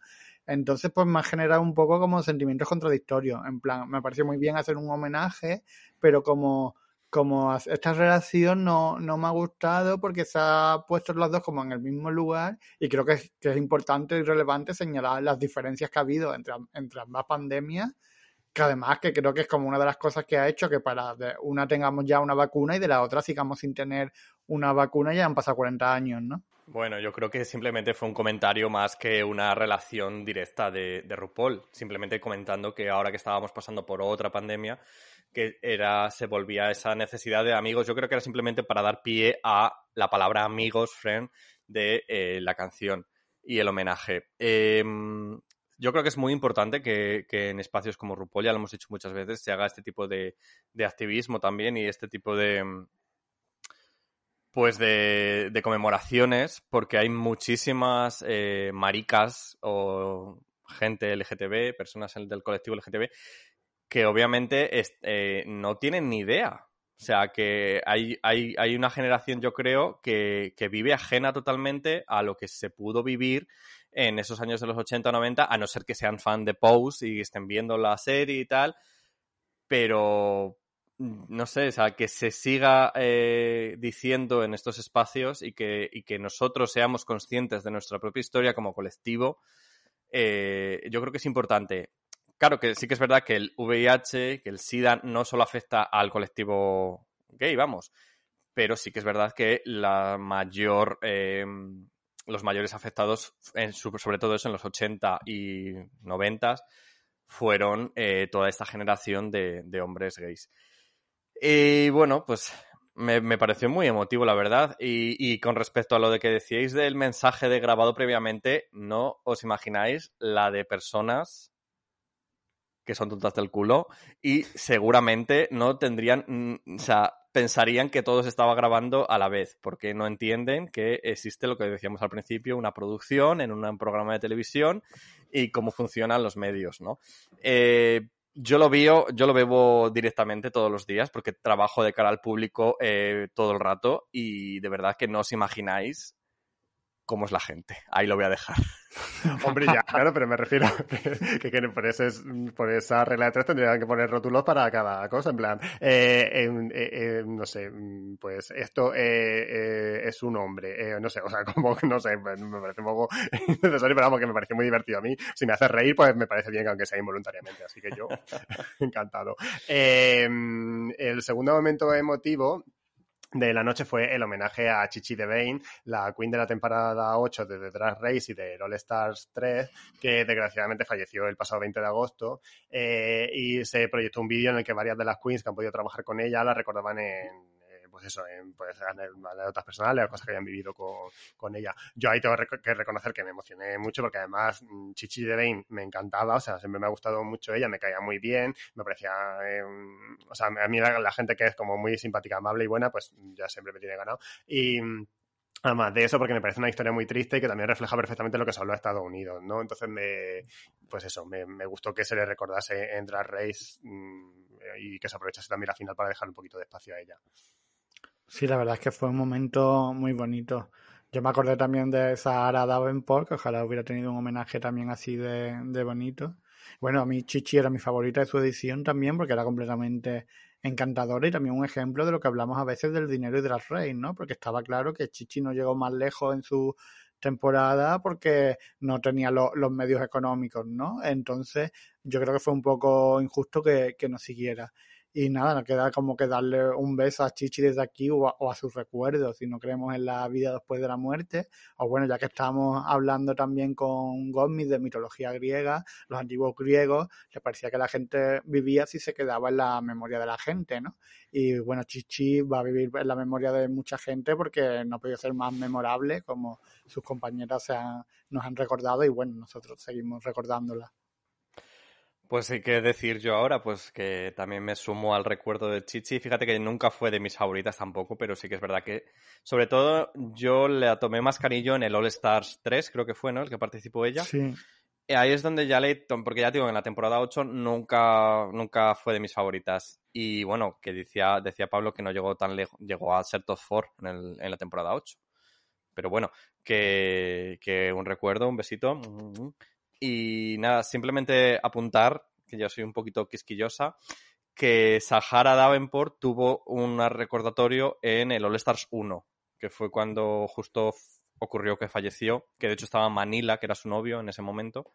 Speaker 1: Entonces, pues me ha generado un poco como sentimientos contradictorios. En plan, me pareció muy bien hacer un homenaje, pero como, como esta relación no, no me ha gustado porque se ha puesto los dos como en el mismo lugar y creo que es, que es importante y relevante señalar las diferencias que ha habido entre, entre ambas pandemias que además que creo que es como una de las cosas que ha hecho que para una tengamos ya una vacuna y de la otra sigamos sin tener una vacuna ya han pasado 40 años, ¿no?
Speaker 3: Bueno, yo creo que simplemente fue un comentario más que una relación directa de, RuPaul, simplemente comentando que ahora que estábamos pasando por otra pandemia, que era, se volvía esa necesidad de amigos, yo creo que era simplemente para dar pie a la palabra amigos, friend, de eh, la canción y el homenaje. Em, yo creo que es muy importante que, en espacios como RuPaul, ya lo hemos dicho muchas veces, se haga este tipo de activismo también y este tipo de, pues de, conmemoraciones, porque hay muchísimas eh, maricas o gente LGTB, personas del colectivo LGTB, que obviamente eh, no tienen ni idea. O sea, que hay, hay, hay una generación, yo creo, que, que, vive ajena totalmente a lo que se pudo vivir en esos años de los 80 o 90, a no ser que sean fan de Pose y estén viendo la serie y tal. Pero, no sé, o sea, que se siga eh, diciendo en estos espacios y que, nosotros seamos conscientes de nuestra propia historia como colectivo, eh, yo creo que es importante. Claro que sí que es verdad que el VIH, que el SIDA no solo afecta al colectivo gay, vamos, pero sí que es verdad que la mayor, eh, los mayores afectados, en sobre todo eso en los 80 y 90, fueron toda esta generación de hombres gays. Y bueno, pues me, pareció muy emotivo, la verdad. Y, con respecto a lo de que decíais del mensaje de grabado previamente, no os imagináis la de personas que son tontas del culo y seguramente no tendrían, mm, o sea, pensarían que todo se estaba grabando a la vez, porque no entienden que existe lo que decíamos al principio, una producción en un programa de televisión y cómo funcionan los medios, ¿no? Eh, yo lo veo, yo lo bebo directamente todos los días porque trabajo de cara al público eh, todo el rato y de verdad que no os imagináis cómo es la gente. Ahí lo voy a dejar.
Speaker 2: Hombre, ya, claro, pero me refiero que, que, por, ese, por esa regla de tres tendrían que poner rótulos para cada cosa, en plan, eh, eh, eh no sé, pues esto eh, es un hombre, no sé, o sea, como, no sé, me parece un poco necesario, pero vamos, que me parece muy divertido a mí. Si me hace reír, pues me parece bien, aunque sea involuntariamente, así que yo, encantado. el segundo momento emotivo de la noche fue el homenaje a Chichi Devane, la queen de la temporada 8 de The Drag Race y de All Stars 3, que desgraciadamente falleció el pasado 20 de agosto. Eh, y se proyectó un vídeo en el que varias de las queens que han podido trabajar con ella la recordaban en pues eso, en pues, anécdotas personales o cosas que hayan vivido con, ella. Yo ahí tengo que reconocer que me emocioné mucho porque además mm, Chichi Devane me encantaba, o sea, siempre me ha gustado mucho ella, me caía muy bien, me parecía, eh, o sea, a mí la, gente que es como muy simpática, amable y buena, pues ya siempre me tiene ganado. Y Además de eso, porque me parece una historia muy triste y que también refleja perfectamente lo que se habló de Estados Unidos, ¿no? Entonces, me, pues eso, me, gustó que se le recordase en Drag Race mm, y que se aprovechase también la final para dejar un poquito de espacio a ella.
Speaker 1: Sí, la verdad es que fue un momento muy bonito. Yo me acordé también de Sahara Davenport, que ojalá hubiera tenido un homenaje también así de, de bonito. Bueno, a mí Chichi era mi favorita de su edición también, porque era completamente encantadora y también un ejemplo de lo que hablamos a veces del dinero y de las reyes, ¿no? Porque estaba claro que Chichi no llegó más lejos en su temporada porque no tenía los medios económicos, ¿no? Entonces, yo creo que fue un poco injusto que, que no siguiera. Y nada, nos queda como que darle un beso a Chichi desde aquí o a, sus recuerdos, si no creemos en la vida después de la muerte. O bueno, ya que estamos hablando también con Gomis de mitología griega, los antiguos griegos, les parecía que la gente vivía si se quedaba en la memoria de la gente, ¿no? Y bueno, Chichi va a vivir en la memoria de mucha gente porque no ha podido ser más memorable como sus compañeras se nos han recordado y bueno, nosotros seguimos recordándola.
Speaker 3: Pues sí que decir yo ahora, pues que también me sumo al recuerdo de Chichi. Fíjate que nunca fue de mis favoritas tampoco, pero sí que es verdad que, sobre todo, yo le tomé más cariño en el All Stars 3, creo que fue, ¿no? El que participó ella.
Speaker 1: Sí.
Speaker 3: ahí es donde ya Leighton, porque ya digo, en la temporada 8 nunca, nunca fue de mis favoritas. Y bueno, que decía, decía Pablo que no llegó tan lejos, llegó a ser top 4 en, el, en la temporada 8. Pero bueno, que, que un recuerdo, un besito. Y nada, simplemente apuntar, que yo soy un poquito quisquillosa, que Sahara Davenport tuvo un recordatorio en el All Stars 1, que fue cuando justo ocurrió que falleció, que de hecho estaba Manila, que era su novio en ese momento,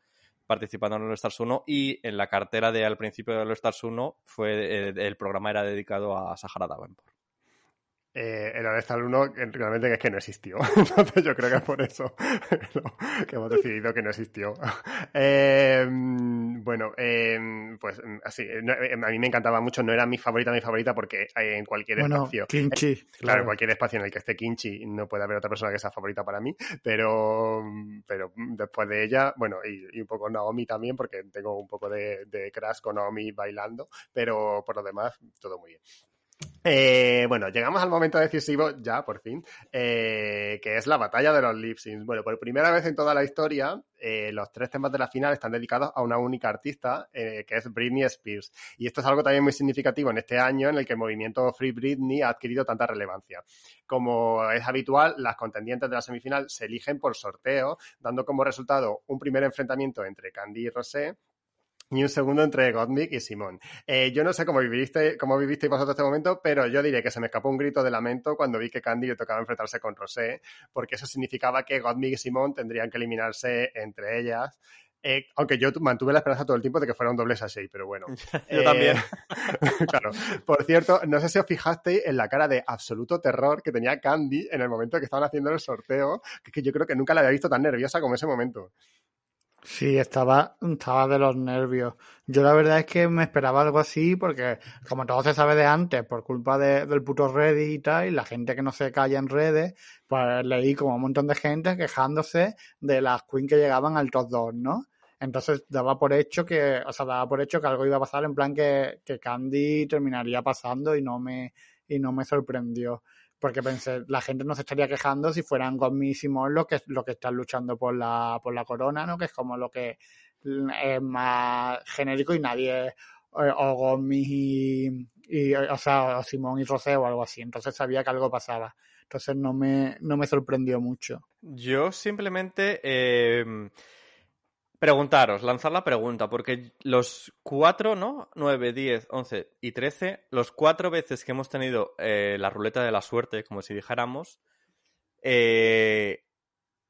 Speaker 3: participando en el All Stars 1, y en la cartera de al principio del All Stars 1 fue, eh, el programa era dedicado a Sahara Davenport
Speaker 2: eh, el All-Star 1 realmente es que no existió. Entonces yo creo que es por eso que hemos decidido que no existió. Eh, bueno, eh, pues así, eh, a mí me encantaba mucho, no era mi favorita, mi favorita, porque en cualquier espacio...
Speaker 1: Kinchi.
Speaker 2: Claro, claro, en cualquier espacio en el que esté Kinchi no puede haber otra persona que sea favorita para mí, pero, pero después de ella, bueno, y, un poco Naomi también, porque tengo un poco de, de crash con Naomi bailando, pero por lo demás, todo muy bien. Eh, bueno, llegamos al momento decisivo, ya por fin, eh, que es la batalla de los lip syncs. Bueno, por primera vez en toda la historia, eh, los tres temas de la final están dedicados a una única artista, que es Britney Spears. Y esto es algo también muy significativo en este año en el que el movimiento Free Britney ha adquirido tanta relevancia. Como es habitual, las contendientes de la semifinal se eligen por sorteo, dando como resultado un primer enfrentamiento entre Candy y Rosé y un segundo entre Gottmik y Simón. Eh, yo no sé cómo viviste, cómo vivisteis vosotros este momento, pero yo diré que se me escapó un grito de lamento cuando vi que Candy le tocaba enfrentarse con Rosé, porque eso significaba que Gottmik y Simón tendrían que eliminarse entre ellas. Eh, aunque yo mantuve la esperanza todo el tiempo de que fuera un doble sashay, pero bueno.
Speaker 3: yo también.
Speaker 2: Eh, claro. Por cierto, no sé si os fijasteis en la cara de absoluto terror que tenía Candy en el momento que estaban haciendo el sorteo, que, que yo creo que nunca la había visto tan nerviosa como ese momento.
Speaker 1: Sí, estaba, estaba de los nervios. Yo la verdad es que me esperaba algo así porque como todo se sabe de antes por culpa de, del puto Reddit y tal, y la gente que no se calla en redes, pues leí como un montón de gente quejándose de las queens que llegaban al top 2, ¿no? Entonces daba por hecho que, o sea, daba por hecho que algo iba a pasar en plan que, que Candy terminaría pasando y no me, y no me sorprendió porque pensé, la gente no se estaría quejando si fueran gomísimos los que, lo que están luchando por la, por la corona, ¿no? Que es como lo que es más genérico y nadie, eh, o Gomis y, o sea, o Simón y Rosé o algo así. Entonces sabía que algo pasaba. Entonces no me, no me sorprendió mucho.
Speaker 3: Yo simplemente eh, Preguntaros, lanzar la pregunta, porque los cuatro, ¿no? 9, 10, 11 y 13, los cuatro veces que hemos tenido eh, la ruleta de la suerte, como si dijéramos, eh,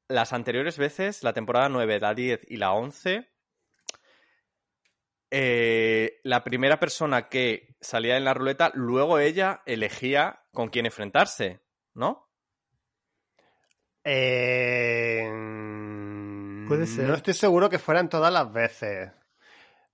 Speaker 3: las anteriores veces, la temporada 9, la 10 y la 11, eh, la primera persona que salía en la ruleta, luego ella elegía con quién enfrentarse, ¿no?
Speaker 2: Eh no estoy seguro que fueran todas las veces.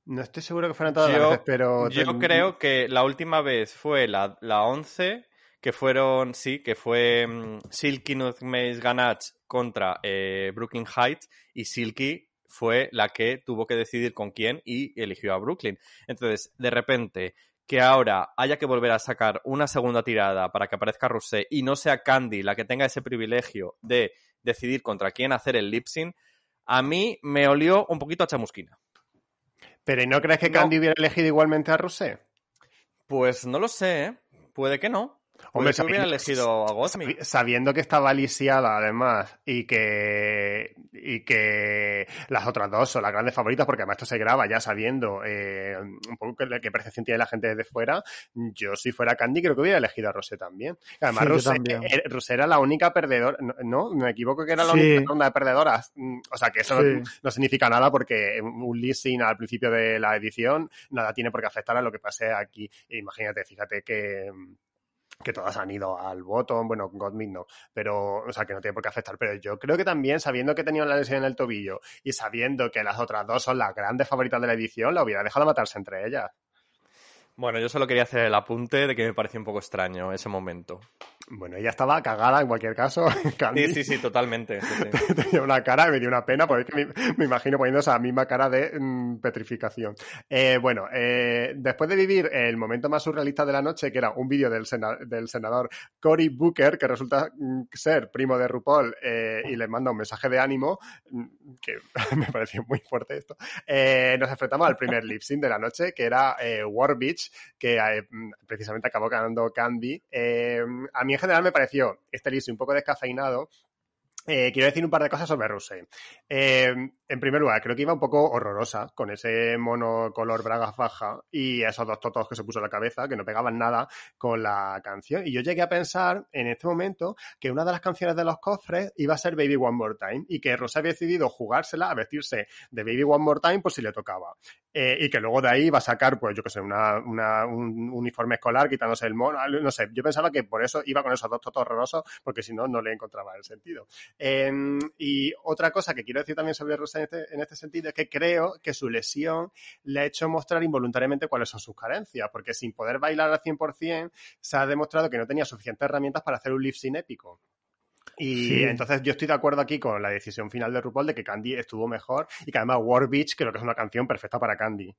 Speaker 2: No estoy seguro que fueran todas las veces, pero...
Speaker 3: Yo creo que la última vez fue la, la 11, que fueron, sí, que fue um, Silky Nutmeg Ganach contra eh, Brooklyn Heights y Silky fue la que tuvo que decidir con quién y eligió a Brooklyn. Entonces, de repente, que ahora haya que volver a sacar una segunda tirada para que aparezca Rosé y no sea Candy la que tenga ese privilegio de decidir contra quién hacer el lip sync, a mí me olió un poquito a chamusquina.
Speaker 2: ¿Pero no crees que Candy hubiera elegido igualmente a Rosé?
Speaker 3: Pues no lo sé, ¿eh? puede que no. Hombre, si hubiera elegido a Gottmik.
Speaker 2: Sabiendo que estaba lisiada, además, y que, y que las otras dos son las grandes favoritas, porque además esto se graba ya sabiendo eh, un poco qué, percepción tiene la gente desde fuera, yo si fuera Candy creo que hubiera elegido a Rosé también. Además, eh, Rosé, era la única perdedora, ¿no? Me equivoco que era la única ronda de perdedoras. Mm, o sea, que eso no, significa nada porque un leasing al principio de la edición nada tiene por qué afectar a lo que pase aquí. Imagínate, fíjate que que todas han ido al bottom, bueno, Godmik no, pero, o sea, que no tiene por qué afectar, pero yo creo que también, sabiendo que tenía la lesión en el tobillo y sabiendo que las otras dos son las grandes favoritas de la edición, la hubiera dejado matarse entre ellas.
Speaker 3: Bueno, yo solo quería hacer el apunte de que me pareció un poco extraño ese momento.
Speaker 2: Bueno, ella estaba cagada en cualquier caso.
Speaker 3: Sí, sí, sí, totalmente.
Speaker 2: Tenía una cara, me dio una pena, porque me, me, imagino poniéndose la misma cara de mm, petrificación. Eh, bueno, eh, después de vivir el momento más surrealista de la noche, que era un vídeo del, sena del, senador Cory Booker, que resulta mm, ser primo de RuPaul, eh, y le manda un mensaje de ánimo, mm, que me pareció muy fuerte esto, nos enfrentamos al primer lip sync de la noche, que era War Beach, que precisamente acabó ganando Candy. a mí en general me pareció este sync un poco descafeinado, eh, quiero decir un par de cosas sobre Rosé. Eh, en primer lugar, creo que iba un poco horrorosa con ese mono color braga faja y esos dos totos que se puso en la cabeza, que no pegaban nada con la canción. Y yo llegué a pensar en este momento que una de las canciones de los cofres iba a ser Baby One More Time y que Rosé había decidido jugársela a vestirse de Baby One More Time por si le tocaba. Eh, y que luego de ahí iba a sacar, pues yo qué sé, una, una, un uniforme escolar quitándose el mono, no sé. Yo pensaba que por eso iba con esos dos totos horrorosos, porque si no, no le encontraba el sentido. Eh, y otra cosa que quiero decir también sobre Rosa en este, en este, sentido es que creo que su lesión le ha hecho mostrar involuntariamente cuáles son sus carencias, porque sin poder bailar al 100% se ha demostrado que no tenía suficientes herramientas para hacer un lip sync épico. Y entonces yo estoy de acuerdo aquí con la decisión final de RuPaul de que Candy estuvo mejor y que además War Beach creo que es una canción perfecta para Candy.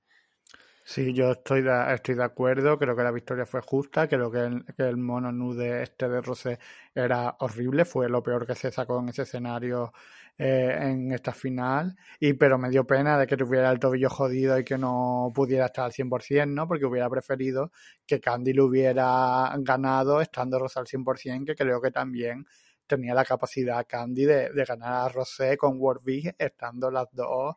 Speaker 1: Sí, yo estoy de, estoy de acuerdo, creo que la victoria fue justa, creo que el, que el mono nude este de Rosé era horrible, fue lo peor que se sacó en ese escenario eh, en esta final, y pero me dio pena de que tuviera el tobillo jodido y que no pudiera estar al 100%, ¿no? Porque hubiera preferido que Candy lo hubiera ganado estando Rosé al 100%, que creo que también tenía la capacidad Candy de, ganar a Rosé con Big estando las dos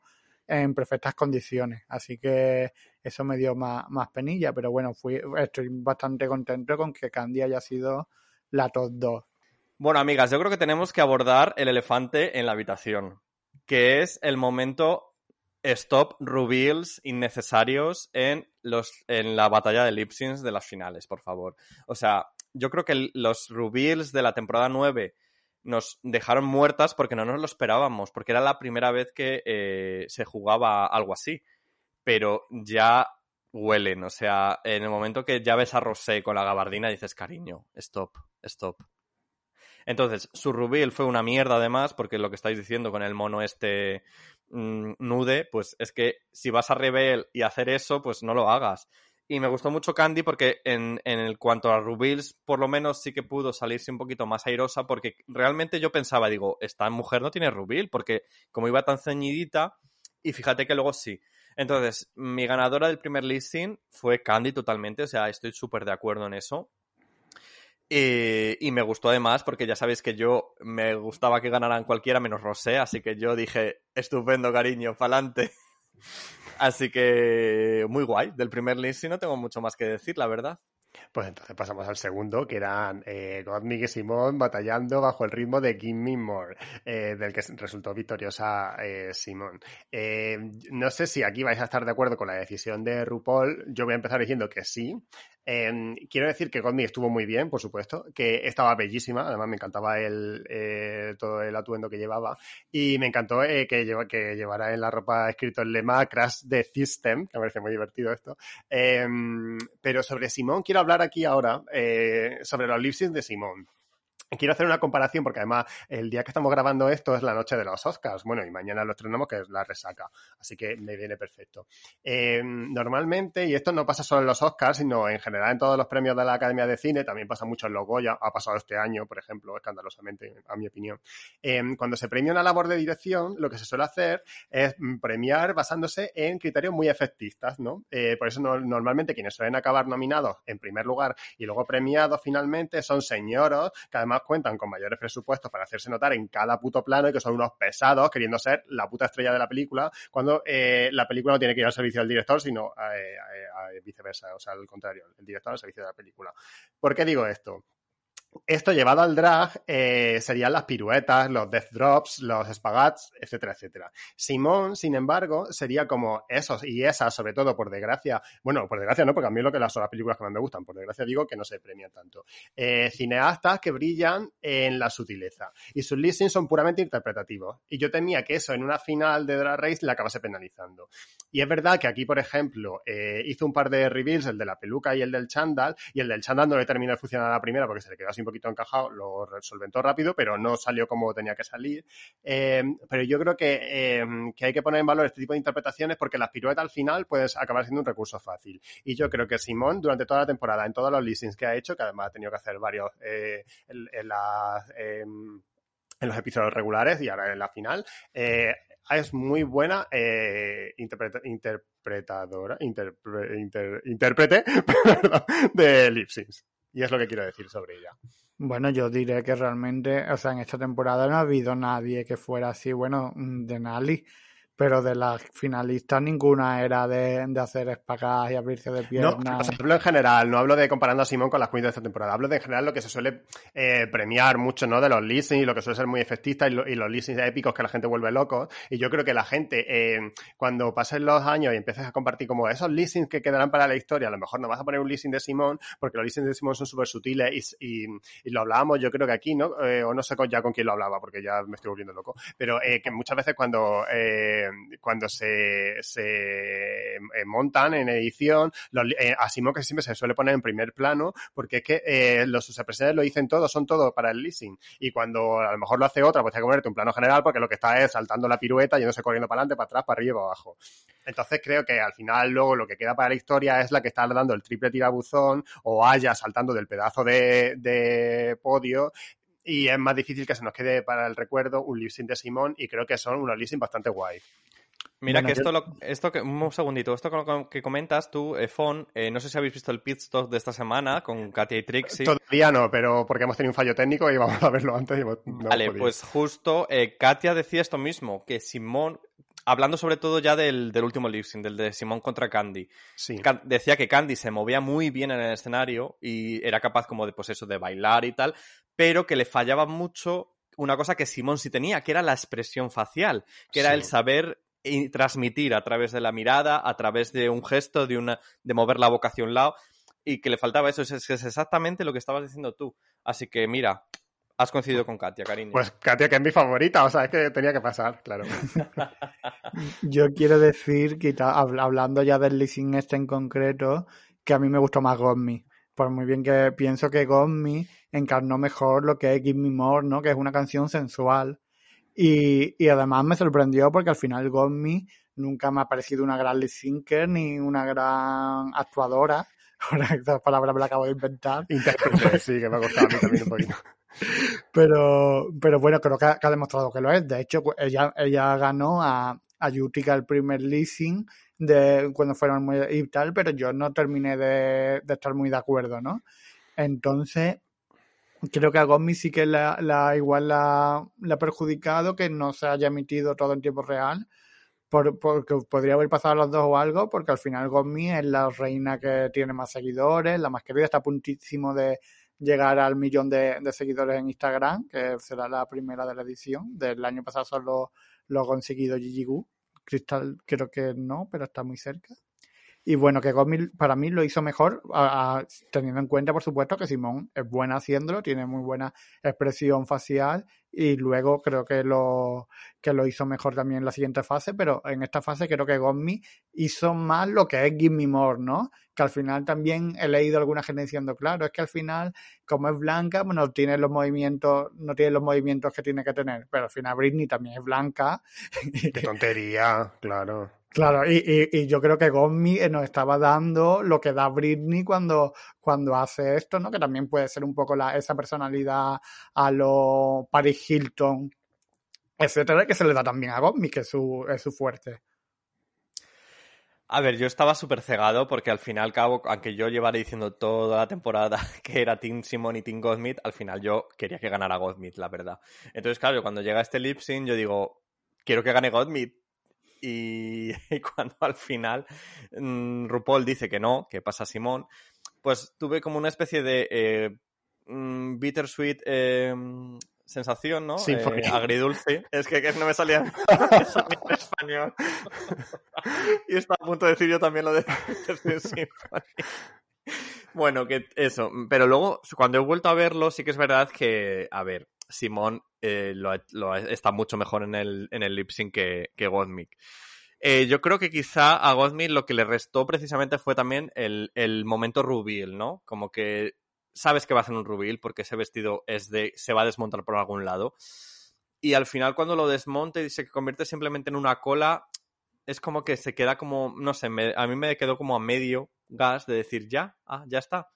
Speaker 1: en perfectas condiciones. Así que eso me dio más, más penilla, pero bueno, fui, estoy bastante contento con que Candy haya sido la top 2.
Speaker 3: Bueno, amigas, yo creo que tenemos que abordar el elefante en la habitación, que es el momento stop reveals innecesarios en, los, en la batalla de Lipsins de las finales, por favor. O sea, yo creo que los reveals de la temporada 9 nos dejaron muertas porque no nos lo esperábamos, porque era la primera vez que eh, se jugaba algo así. Pero ya huelen, o sea, en el momento que ya ves a Rosé con la gabardina dices, cariño, stop, stop. Entonces, su rubil fue una mierda además, porque lo que estáis diciendo con el mono este mm, nude, pues es que si vas a Rebel y hacer eso, pues no lo hagas. Y me gustó mucho Candy porque en, en cuanto a Rubils, por lo menos sí que pudo salirse un poquito más airosa porque realmente yo pensaba, digo, esta mujer no tiene Rubil porque como iba tan ceñidita y fíjate que luego sí. Entonces, mi ganadora del primer listing fue Candy totalmente, o sea, estoy súper de acuerdo en eso. Y, y, me gustó además porque ya sabéis que yo me gustaba que ganaran cualquiera menos Rosé, así que yo dije, estupendo, cariño, pa'lante. Así que muy guay. Del primer list no tengo mucho más que decir, la verdad.
Speaker 2: Pues entonces pasamos al segundo, que eran eh, y Simón batallando bajo el ritmo de Give Me More, eh, del que resultó victoriosa eh, Simón. Eh, no sé si aquí vais a estar de acuerdo con la decisión de RuPaul. Yo voy a empezar diciendo que sí, eh, quiero decir que Godney estuvo muy bien, por supuesto, que estaba bellísima, además me encantaba el, eh, todo el atuendo que llevaba y me encantó eh, que, lleva, que llevara en la ropa escrito el lema Crash the System, que me parece muy divertido esto. Em, pero sobre Simón quiero hablar aquí ahora, eh, sobre los lip de Simón. Quiero hacer una comparación porque además el día que estamos grabando esto es la noche de los Oscars. Bueno, y mañana lo estrenamos que es la resaca. Así que me viene perfecto. Eh, normalmente, y esto no pasa solo en los Oscars, sino en general en todos los premios de la Academia de Cine, también pasa mucho en los Goya, ha pasado este año, por ejemplo, escandalosamente, a mi opinión. Eh, cuando se premia una labor de dirección, lo que se suele hacer es premiar basándose en criterios muy efectistas, ¿no? Eh, por eso no, normalmente quienes suelen acabar nominados en primer lugar y luego premiados finalmente son señoros que además cuentan con mayores presupuestos para hacerse notar en cada puto plano y que son unos pesados queriendo ser la puta estrella de la película cuando eh, la película no tiene que ir al servicio del director, sino eh, eh, viceversa, o sea, al contrario, el director al servicio de la película. ¿Por qué digo esto? Esto llevado al drag eh, serían las piruetas, los death drops, los spagats, etcétera, etcétera. Simón, sin embargo, sería como esos y esas, sobre todo por desgracia, bueno, por desgracia no, porque a mí lo que las son las películas que más me gustan, por desgracia digo que no se premian tanto. Eh, cineastas que brillan en la sutileza y sus listings son puramente interpretativos. Y yo temía que eso en una final de Drag Race le acabase penalizando. Y es verdad que aquí, por ejemplo, eh, hizo un par de reveals, el de la peluca y el del chandal, y el del chandal no le terminó de funcionar a la primera porque se le quedó sin un poquito encajado, lo solventó rápido, pero no salió como tenía que salir. Eh, pero yo creo que, eh, que hay que poner en valor este tipo de interpretaciones porque las piruetas al final puedes acabar siendo un recurso fácil. Y yo creo que Simón, durante toda la temporada, en todos los listings que ha hecho, que además ha tenido que hacer varios en, en, las, em, en los episodios regulares y ahora en la final, es muy buena eh, interpretadora, intérprete de lip Y es lo que quiero decir sobre ella.
Speaker 1: Bueno, yo diré que realmente, o sea, en esta temporada no ha habido nadie que fuera así, bueno, de Nali, pero de las finalistas ninguna era de, de hacer espacas y abrirse de piernas.
Speaker 2: No, hablo en general, no hablo de comparando a Simón con las queens de esta temporada, hablo de en general lo que se suele eh, premiar mucho, ¿no? De los listings y lo que suele ser muy efectista y, los listings épicos que la gente vuelve loco. Y yo creo que la gente, eh, cuando pasen los años y empieces a compartir como esos listings que quedarán para la historia, a lo mejor no vas a poner un listing de Simón, porque los listings de Simón son súper sutiles y, y, lo hablábamos yo creo que aquí, ¿no? Eh, o no sé ya con quién lo hablaba, porque ya me estoy volviendo loco, pero que muchas veces cuando cuando se, se eh, montan en edición, los, eh, que siempre se suele poner en primer plano, porque es que eh, los sucepresores lo dicen todo, son todo para el leasing. Y cuando a lo mejor lo hace otra, pues hay que ponerte un plano general, porque lo que está es saltando la pirueta, yéndose corriendo para adelante, para atrás, para arriba y para abajo. Entonces creo que al final luego lo que queda para la historia es la que está dando el triple tirabuzón o haya saltando del pedazo de, de podio y es más difícil que se nos quede para el recuerdo un lip de Simón y creo que son unos lip bastante guay.
Speaker 3: Mira que esto, lo, esto que, un segundito, esto que comentas tú, Efon, eh, no sé si habéis visto el pit stop de esta semana con Katia y Trixie.
Speaker 2: Todavía no, pero porque hemos tenido un fallo técnico y vamos a verlo antes.
Speaker 3: vale, pues justo eh, Katia decía esto mismo, que Simón, hablando sobre todo ya del, del último lip sync, del de Simón contra Candy, sí. decía que Candy se movía muy bien en el escenario y era capaz como de, pues eso, de bailar y tal, pero que le fallaba mucho una cosa que Simón sí tenía, que era la expresión facial, que era el saber y transmitir a través de la mirada, a través de un gesto, de, una, de mover la boca hacia un lado, y que le faltaba eso. Es, es exactamente lo que estabas diciendo tú. Así que mira, has coincidido con Katia, cariño.
Speaker 2: Pues Katia, que es mi favorita, o sea, es que tenía que pasar, claro.
Speaker 1: Yo quiero decir, que hablando ya del leasing este en concreto, que a mí me gustó más Godme. Por muy bien que pienso que Godme encarnó mejor lo que es Give Me More, ¿no? Que es una canción sensual y, y además me sorprendió porque al final Godme nunca me ha parecido una gran lip syncer ni una gran actuadora. Ahora esta palabra me la acabo de inventar.
Speaker 2: sí, que me ha costado a mí también un poquito.
Speaker 1: Pero, pero bueno, creo que ha, demostrado que lo es. De hecho, ella, ella ganó a, a Yutika el primer leasing de cuando fueron muy y tal, pero yo no terminé de, de estar muy de acuerdo, ¿no? Entonces, creo que a Gosmi sí que la, la igual la, la, ha perjudicado que no se haya emitido todo en tiempo real. Por, porque podría haber pasado a los dos o algo, porque al final Gosmi es la reina que tiene más seguidores, la más querida, está a puntísimo de llegar al millón de, seguidores en Instagram, que será la primera de la edición. Del año pasado solo lo ha conseguido Gigi Gu. Crystal creo que no, pero está muy cerca. Y bueno, que Godmill para mí lo hizo mejor, teniendo en cuenta, por supuesto, que Simón es buena haciéndolo, tiene muy buena expresión facial y luego creo que lo, que lo hizo mejor también en la siguiente fase, pero en esta fase creo que Godmi hizo más lo que es Give Me More, ¿no? Que al final también he leído alguna gente diciendo, claro, es que al final, como es blanca, bueno, tiene los movimientos, no tiene los movimientos que tiene que tener, pero al final Britney también es blanca.
Speaker 2: Qué tontería, claro.
Speaker 1: Claro, y, yo creo que Gosmi nos estaba dando lo que da Britney cuando, cuando hace esto, ¿no? Que también puede ser un poco la, esa personalidad a lo Paris Hilton, etcétera, que se le da también a Gosmi, que es su, es su fuerte.
Speaker 3: A ver, yo estaba súper cegado porque al final, cabo, aunque yo llevara diciendo toda la temporada que era Team Simon y Team Godsmith, al final yo quería que ganara Godsmith, la verdad. Entonces, claro, cuando llega este lip yo digo, quiero que gane Godsmith, y, cuando al final mm, RuPaul dice que no, que pasa Simón, pues tuve como una especie de eh, mm, bittersweet em, sensación, ¿no? Eh, agridulce. Es que, no me salía, en español. y estaba a punto de decir yo también lo de Bueno, que eso. Pero luego, cuando he vuelto a verlo, sí que es verdad que, a ver, Simón eh, lo, está mucho mejor en el, en el que, que eh, yo creo que quizá a Goldmick lo que le restó precisamente fue también el, el momento reveal, ¿no? Como que sabes que va a hacer un rubil porque ese vestido es de se va a desmontar por algún lado. Y al final cuando lo desmonte y se convierte simplemente en una cola, es como que se queda como, no sé, a mí me quedó como a medio gas de decir ya, ah, ya está.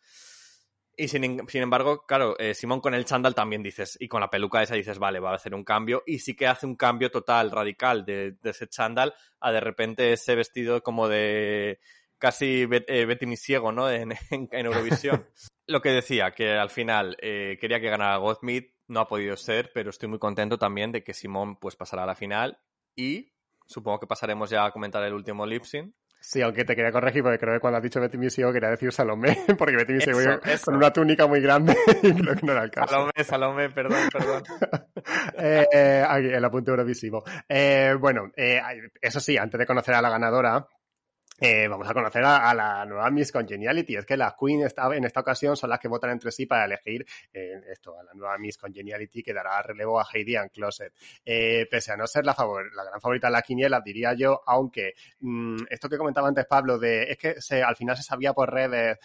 Speaker 3: Y sin, sin embargo, claro, eh, Simón con el chándal también dices, y con la peluca esa dices, vale, va a hacer un cambio. Y sí que hace un cambio total, radical de, ese chándal a de repente ese vestido como de casi eh, Betty mi ciego, ¿no? En, Eurovisión. Lo que decía, que al final eh, quería que ganara Gothmead, no ha podido ser, pero estoy muy contento también de que Simón pues pasará a la final y supongo que pasaremos ya a comentar el último lip sync
Speaker 2: Sí, aunque te quería corregir porque creo que cuando has dicho Betty Misio quería decir Salomé, porque Betty Misio con una túnica muy grande y creo que no era el caso.
Speaker 3: Salomé, Salomé, perdón, perdón.
Speaker 2: Eh, eh, aquí, el apunte eurovisivo. Eh, bueno, eh, eso sí, antes de conocer a la ganadora, eh, vamos a conocer a, la nueva Miss Congeniality. Es que las Queen en esta ocasión son las que votan entre sí para elegir eh, esto, a la nueva Miss Congeniality que dará relevo a Heidi and Closet. Eh, pese a no ser la, favor, la gran favorita de la quiniela, diría yo, aunque mm, esto que comentaba antes Pablo, de es que se, al final se sabía por redes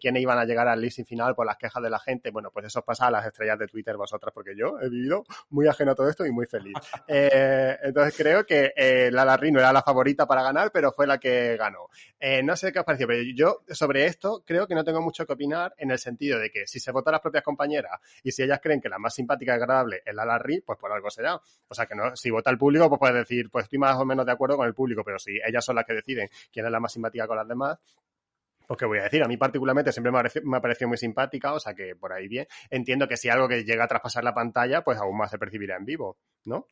Speaker 2: quiénes iban a llegar al listing final por las quejas de la gente. Bueno, pues eso pasa a las estrellas de Twitter vosotras, porque yo he vivido muy ajeno a todo esto y muy feliz. entonces creo que la Larry no era la favorita para ganar, pero fue la que ganó. Eh, no sé qué os pareció, pero yo sobre esto creo que no tengo mucho que opinar en el sentido de que si se votan las propias compañeras y si ellas creen que la más simpática y agradable es la Larry, pues por algo será. O sea que no, si vota el público, pues puedes decir, pues estoy más o menos de acuerdo con el público, pero si ellas son las que deciden quién es la más simpática con las demás, pues qué voy a decir, a mí particularmente siempre me ha, parecido, muy simpática, o sea que por ahí bien. Entiendo que si algo que llega a traspasar la pantalla, pues aún más se percibirá en vivo, ¿no?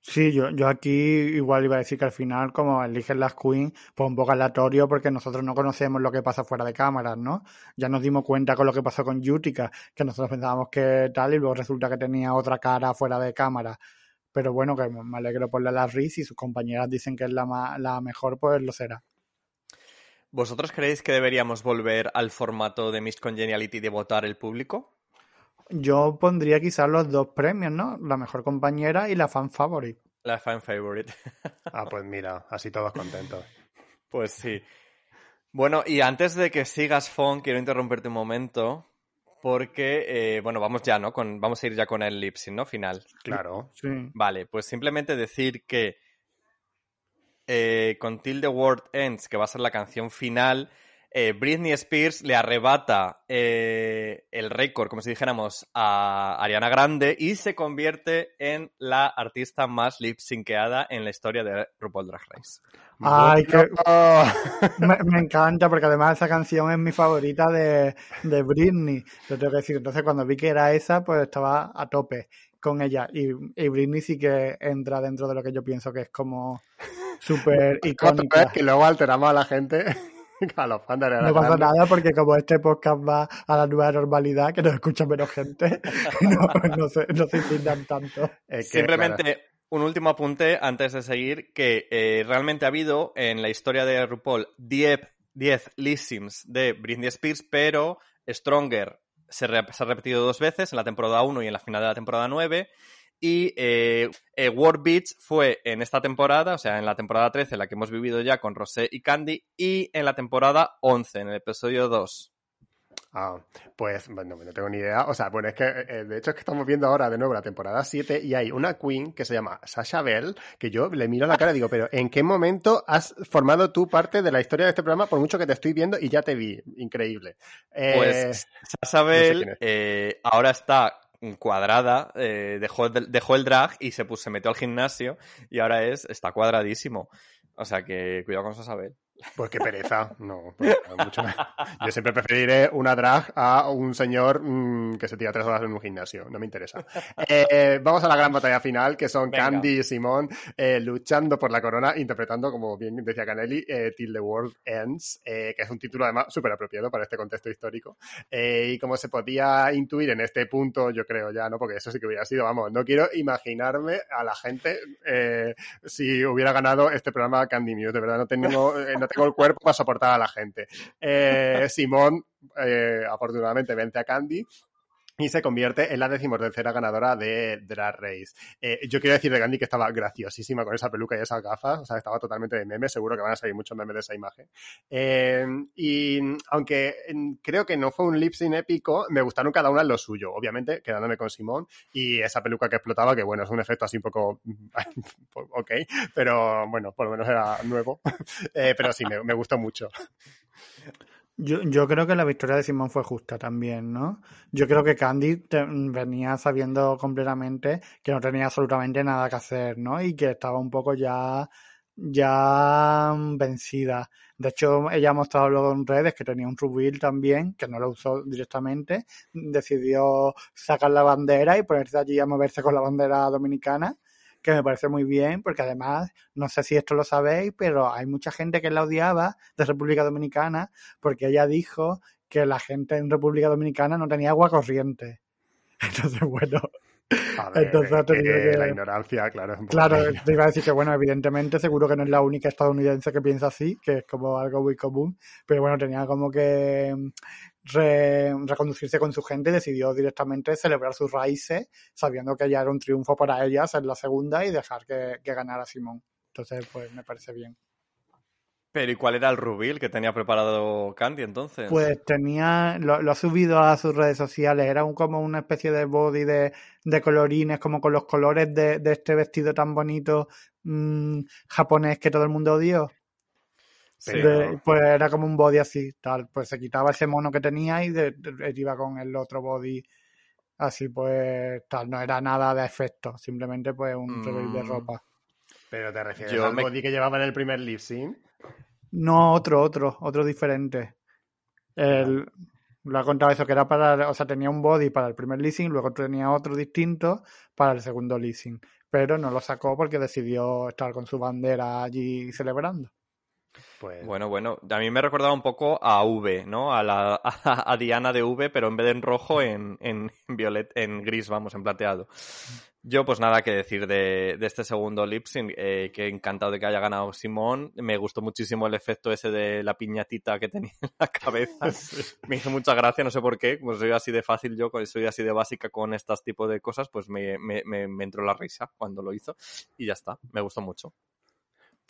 Speaker 1: Sí, yo, yo aquí igual iba a decir que al final, como eligen las Queen, pues un poco aleatorio porque nosotros no conocemos lo que pasa fuera de cámaras, ¿no? Ya nos dimos cuenta con lo que pasó con Yutica, que nosotros pensábamos que tal y luego resulta que tenía otra cara fuera de cámara. Pero bueno, que me alegro por la Riz y sus compañeras dicen que es la, la mejor, pues lo será.
Speaker 3: ¿Vosotros creéis que deberíamos volver al formato de Miss Congeniality de votar el público?
Speaker 1: Yo pondría quizás los dos premios, ¿no? La mejor compañera y la fan favorite.
Speaker 3: La fan favorite.
Speaker 2: ah, pues mira, así todos contentos.
Speaker 3: Pues sí. Bueno, y antes de que sigas, Fon, quiero interrumpirte un momento. Porque, eh, bueno, vamos ya, ¿no? Con, vamos a ir ya con el lip ¿no? Final.
Speaker 2: Claro.
Speaker 1: Sí.
Speaker 3: Vale, pues simplemente decir que eh, con Till the World Ends, que va a ser la canción final, eh, Britney Spears le arrebata eh, el récord, como si dijéramos, a Ariana Grande y se convierte en la artista más lip synceada en la historia de RuPaul Drag Race.
Speaker 1: Ay, que... me, encanta porque además esa canción es mi favorita de, de Britney. Lo tengo que decir. Entonces cuando vi que era esa, pues estaba a tope con ella. Y, y Britney sí que entra dentro de lo que yo pienso que es como súper icónica.
Speaker 2: Que luego alteramos a la gente
Speaker 1: no pasa nada porque como este podcast va a la nueva normalidad, que nos escucha menos gente, no, se, no tanto.
Speaker 3: Simplemente un último apunte antes de seguir, que eh, realmente ha habido en la historia de RuPaul 10, 10 listings de Britney Spears, pero Stronger se, se, ha repetido dos veces, en la temporada 1 y en la final de la temporada 9. Y eh, eh, World Beach fue en esta temporada, o sea, en la temporada 13, la que hemos vivido ya con Rosé y Candy, y en la temporada 11, en el episodio 2.
Speaker 2: Ah, pues bueno, no tengo ni idea. O sea, bueno, es que eh, de hecho es que estamos viendo ahora de nuevo la temporada 7 y hay una queen que se llama Sasha Bell, que yo le miro a la cara y digo, pero ¿en qué momento has formado tú parte de la historia de este programa? Por mucho que te estoy viendo y ya te vi. Increíble.
Speaker 3: pues Sasha Bell ahora está cuadrada, eh, dejó, dejó, el drag y se, puso, se metió al gimnasio y ahora es, está cuadradísimo. O sea que cuidado con Sasabel.
Speaker 2: Pues qué pereza. No, pues, mucho Yo siempre preferiré una drag a un señor mm, que se tira tres horas en un gimnasio. No me interesa. Eh, vamos a la gran batalla final, que son Candy y Simón eh, luchando por la corona, interpretando, como bien decía Canelli, eh, Till the World Ends, que es un título además súper apropiado para este contexto histórico. y como se podía intuir en este punto, yo creo ya, ¿no? Porque eso sí que hubiera sido, vamos, no quiero imaginarme a la gente si hubiera ganado este programa Candy Muse. De verdad, no tengo tengo el cuerpo para soportar a la gente. Eh, Simón, eh, afortunadamente, vence a Candy. Y se convierte en la decimotercera ganadora de Drag Race. Eh, yo quiero decir de Gandhi que estaba graciosísima con esa peluca y esas gafas, o sea, estaba totalmente de meme, seguro que van a salir muchos memes de esa imagen. Eh, y aunque creo que no fue un lip sync épico, me gustaron cada una lo suyo, obviamente, quedándome con Simón y esa peluca que explotaba, que bueno, es un efecto así un poco, ok, pero bueno, por lo menos era nuevo, eh, pero sí, me, me gustó mucho.
Speaker 1: Yo, yo creo que la victoria de Simón fue justa también, ¿no? Yo creo que Candy venía sabiendo completamente que no tenía absolutamente nada que hacer, ¿no? Y que estaba un poco ya, ya vencida. De hecho, ella ha mostrado luego en redes que tenía un rubil también, que no lo usó directamente. Decidió sacar la bandera y ponerse allí a moverse con la bandera dominicana que me parece muy bien, porque además, no sé si esto lo sabéis, pero hay mucha gente que la odiaba de República Dominicana, porque ella dijo que la gente en República Dominicana no tenía agua corriente. Entonces, bueno.
Speaker 2: Entonces, que, la ignorancia, claro.
Speaker 1: claro, te iba a decir que, bueno, evidentemente, seguro que no es la única estadounidense que piensa así, que es como algo muy común, pero bueno, tenía como que reconducirse con su gente decidió directamente celebrar sus raíces, sabiendo que ya era un triunfo para ellas en la segunda y dejar que, ganara Simón. Entonces, pues me parece bien.
Speaker 3: Pero ¿y cuál era el rubil que tenía preparado Candy entonces?
Speaker 1: Pues tenía, lo, ha subido a sus redes sociales, era un, como una especie de body de, de colorines, como con los colores de, este vestido tan bonito mmm, japonés que todo el mundo odió pues era como un body así, tal. Pues se quitaba ese mono que tenía y iba con el otro body así, pues tal. No era nada de efecto, simplemente pues un mm. de ropa.
Speaker 2: ¿Pero te refieres al body que llevaba en el primer lip sync?
Speaker 1: No, otro, otro, otro diferente. El, lo ha contado eso, que era para, o sea, tenía un body para el primer leasing, luego tenía otro distinto para el segundo leasing. Pero no lo sacó porque decidió estar con su bandera allí celebrando.
Speaker 3: Pues... Bueno, bueno, a mí me recordaba un poco a V, ¿no? A, la, a, Diana de V, pero en vez de en rojo, en, en, violet, en gris, vamos, en plateado. Yo, pues nada que decir de, de este segundo lip sync, eh, que encantado de que haya ganado Simón. Me gustó muchísimo el efecto ese de la piñatita que tenía en la cabeza. Me hizo mucha gracia, no sé por qué. Pues soy así de fácil yo, soy así de básica con estos tipos de cosas, pues me, me, me entró la risa cuando lo hizo. Y ya está, me gustó mucho.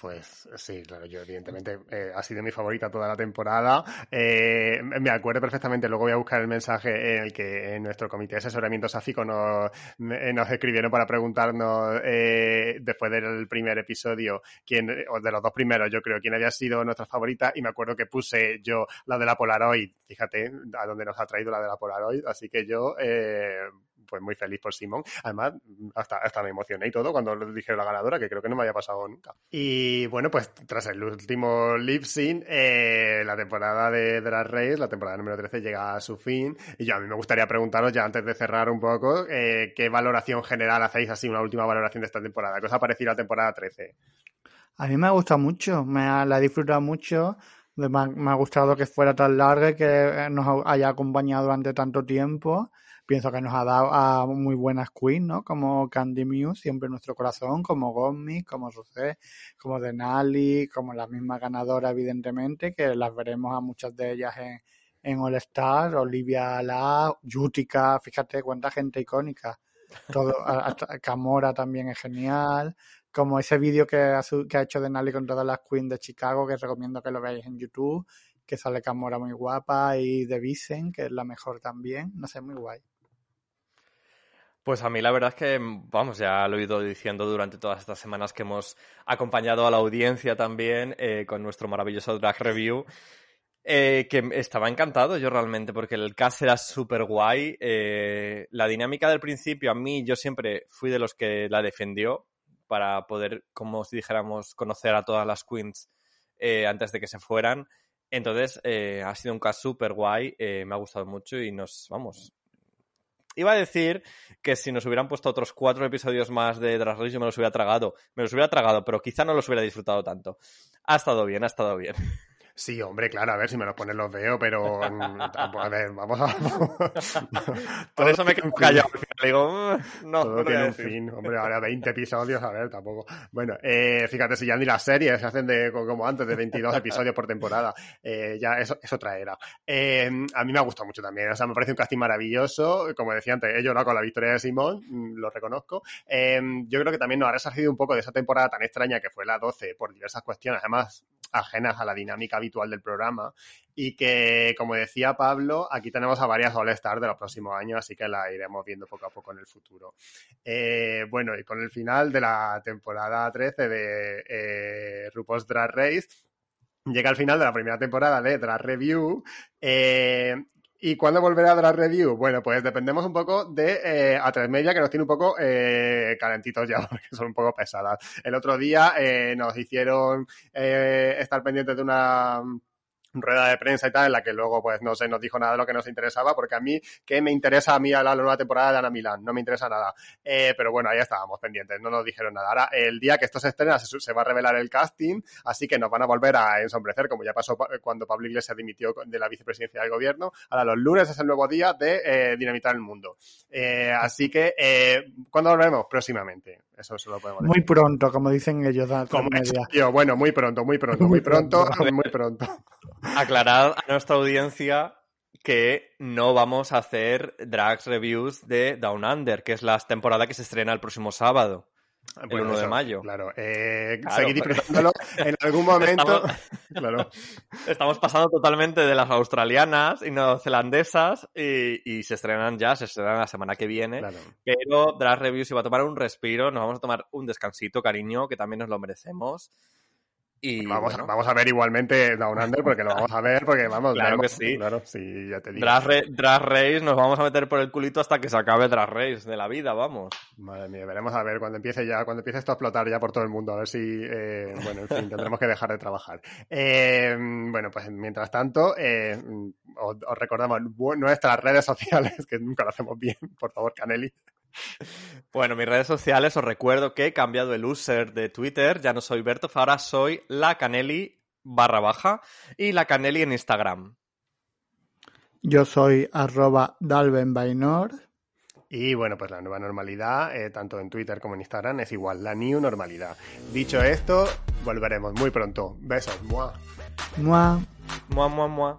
Speaker 2: Pues sí, claro, yo evidentemente eh, ha sido mi favorita toda la temporada. Eh, me acuerdo perfectamente, luego voy a buscar el mensaje en el que en nuestro comité de asesoramiento sáfico nos, nos escribieron para preguntarnos eh, después del primer episodio, quién, o de los dos primeros, yo creo, quién había sido nuestra favorita. Y me acuerdo que puse yo la de la Polaroid, fíjate a dónde nos ha traído la de la Polaroid. Así que yo, pues muy feliz por Simón. Además, hasta, hasta me emocioné y todo cuando le dije la ganadora, que creo que no me había pasado nunca. Y bueno, pues tras el último lip sync, eh, la temporada de Drag Race, la temporada número 13, llega a su fin. Y yo a mí me gustaría preguntaros, ya antes de cerrar un poco, eh, ¿qué valoración general hacéis así, una última valoración de esta temporada? ¿Qué os ha parecido la temporada 13?
Speaker 1: A mí me ha gustado mucho, me ha, la he disfrutado mucho. Me me ha, gustado que fuera tan larga y que nos haya acompañado durante tanto tiempo pienso que nos ha dado a muy buenas queens, ¿no? Como Candy Muse, siempre en nuestro corazón, como Gommi, como Rosé, como Denali, como la misma ganadora, evidentemente, que las veremos a muchas de ellas en, en All Star, Olivia La, Yutica, fíjate cuánta gente icónica. Todo, hasta Camora también es genial. Como ese vídeo que ha, que ha hecho Denali con todas las queens de Chicago, que recomiendo que lo veáis en YouTube, que sale Camora muy guapa, y de Visen, que es la mejor también. No sé, muy guay.
Speaker 3: Pues a mí la verdad es que, vamos, ya lo he ido diciendo durante todas estas semanas que hemos acompañado a la audiencia también eh, con nuestro maravilloso drag review. Eh, que estaba encantado yo realmente porque el cast era súper guay. Eh, la dinámica del principio, a mí yo siempre fui de los que la defendió para poder, como si dijéramos, conocer a todas las queens antes de que se fueran. Entonces, ha sido un cast súper guay, me ha gustado mucho y nos, vamos, Iba a decir que si nos hubieran puesto otros cuatro episodios más de Drag Race yo me los hubiera tragado. Me los hubiera tragado, pero quizá no los hubiera disfrutado tanto. Ha estado bien, ha estado bien.
Speaker 2: Sí, hombre, claro, a ver si me los pones los veo, pero mm, a ver, vamos a...
Speaker 3: Por eso me quedo callado al final, digo, mm, no,
Speaker 2: Todo
Speaker 3: no
Speaker 2: tiene un fin. Hombre, ahora 20 episodios, a ver, tampoco. Bueno, eh, fíjate, si ya ni las series se hacen de, como antes, de 22 episodios por temporada, eh, ya eso es otra era. Eh, a mí me ha gustado mucho también, o sea, me parece un casting maravilloso. Como decía antes, he llorado con la victoria de Simón, mm, lo reconozco. Eh, yo creo que también nos ha resarcido un poco de esa temporada tan extraña que fue la 12 por diversas cuestiones, además ajenas a la dinámica habitual del programa y que, como decía Pablo, aquí tenemos a varias All-Stars de los próximos años, así que la iremos viendo poco a poco en el futuro. Eh, bueno, y con el final de la temporada 13 de eh, RuPaul's Drag Race, llega el final de la primera temporada de Drag Review. eh, ¿Y cuándo volverá a Drag Review? Bueno, pues dependemos un poco de eh, A3 Media, que nos tiene un poco eh, calentitos ya, porque son un poco pesadas. El otro día eh, nos hicieron eh, estar pendientes de una rueda de prensa y tal, en la que luego, pues, no sé, nos dijo nada de lo que nos interesaba, porque a mí, ¿qué me interesa a mí a la nueva temporada de Ana Milán? No me interesa nada. Eh, pero bueno, ahí estábamos pendientes, no nos dijeron nada. Ahora, el día que esto se estrena, se, se va a revelar el casting, así que nos van a volver a ensombrecer, como ya pasó pa- cuando Pablo Iglesias dimitió de la vicepresidencia del gobierno. Ahora, los lunes es el nuevo día de eh, dinamitar el mundo. Eh, así que, eh, ¿cuándo volveremos? Próximamente. Eso se lo podemos decir.
Speaker 1: Muy pronto, como dicen ellos, de
Speaker 2: Como yo, bueno, muy pronto, muy pronto, muy
Speaker 1: Muy
Speaker 2: pronto,
Speaker 1: pronto.
Speaker 2: muy pronto.
Speaker 3: Aclarar a nuestra audiencia que no vamos a hacer drags reviews de Down Under, que es la temporada que se estrena el próximo sábado.
Speaker 2: Bueno,
Speaker 3: 1 de mayo.
Speaker 2: Claro, eh,
Speaker 3: Claro, pero-
Speaker 2: disfrutándolo en algún momento.
Speaker 3: Estamos-
Speaker 2: Claro.
Speaker 3: Estamos pasando totalmente de las australianas y neozelandesas y, y se estrenan ya, se estrenan la semana que viene.
Speaker 2: claro.
Speaker 3: Pero Drag Review se va a tomar un respiro, nos vamos a tomar un descansito, cariño, que también nos lo merecemos. Y
Speaker 2: Vamos,
Speaker 3: bueno,
Speaker 2: vamos a ver igualmente Down Under porque lo vamos a ver porque vamos.
Speaker 3: Claro que sí.
Speaker 2: Claro, sí, ya te digo.
Speaker 3: Race nos vamos a meter por el culito hasta que se acabe Drag Race de la vida, vamos.
Speaker 2: Madre mía, veremos a ver cuando empiece ya, cuando empiece esto a explotar ya por todo el mundo, a ver si, eh, bueno, en fin, tendremos que dejar de trabajar. Eh, bueno, pues mientras tanto, eh, os, os recordamos nuestras redes sociales, que nunca lo hacemos bien, por favor, Caneli.
Speaker 3: Bueno, mis redes sociales os recuerdo que he cambiado el user de Twitter, ya no soy Bertof, ahora soy la Caneli barra baja y la Caneli en Instagram.
Speaker 1: Yo soy arroba dalbenbainor.
Speaker 2: Y bueno, pues la nueva normalidad, eh, tanto en Twitter como en Instagram, es igual, la new normalidad. Dicho esto, volveremos muy pronto. Besos. ¡Mua!
Speaker 1: Mua.
Speaker 3: Mua, mua, mua.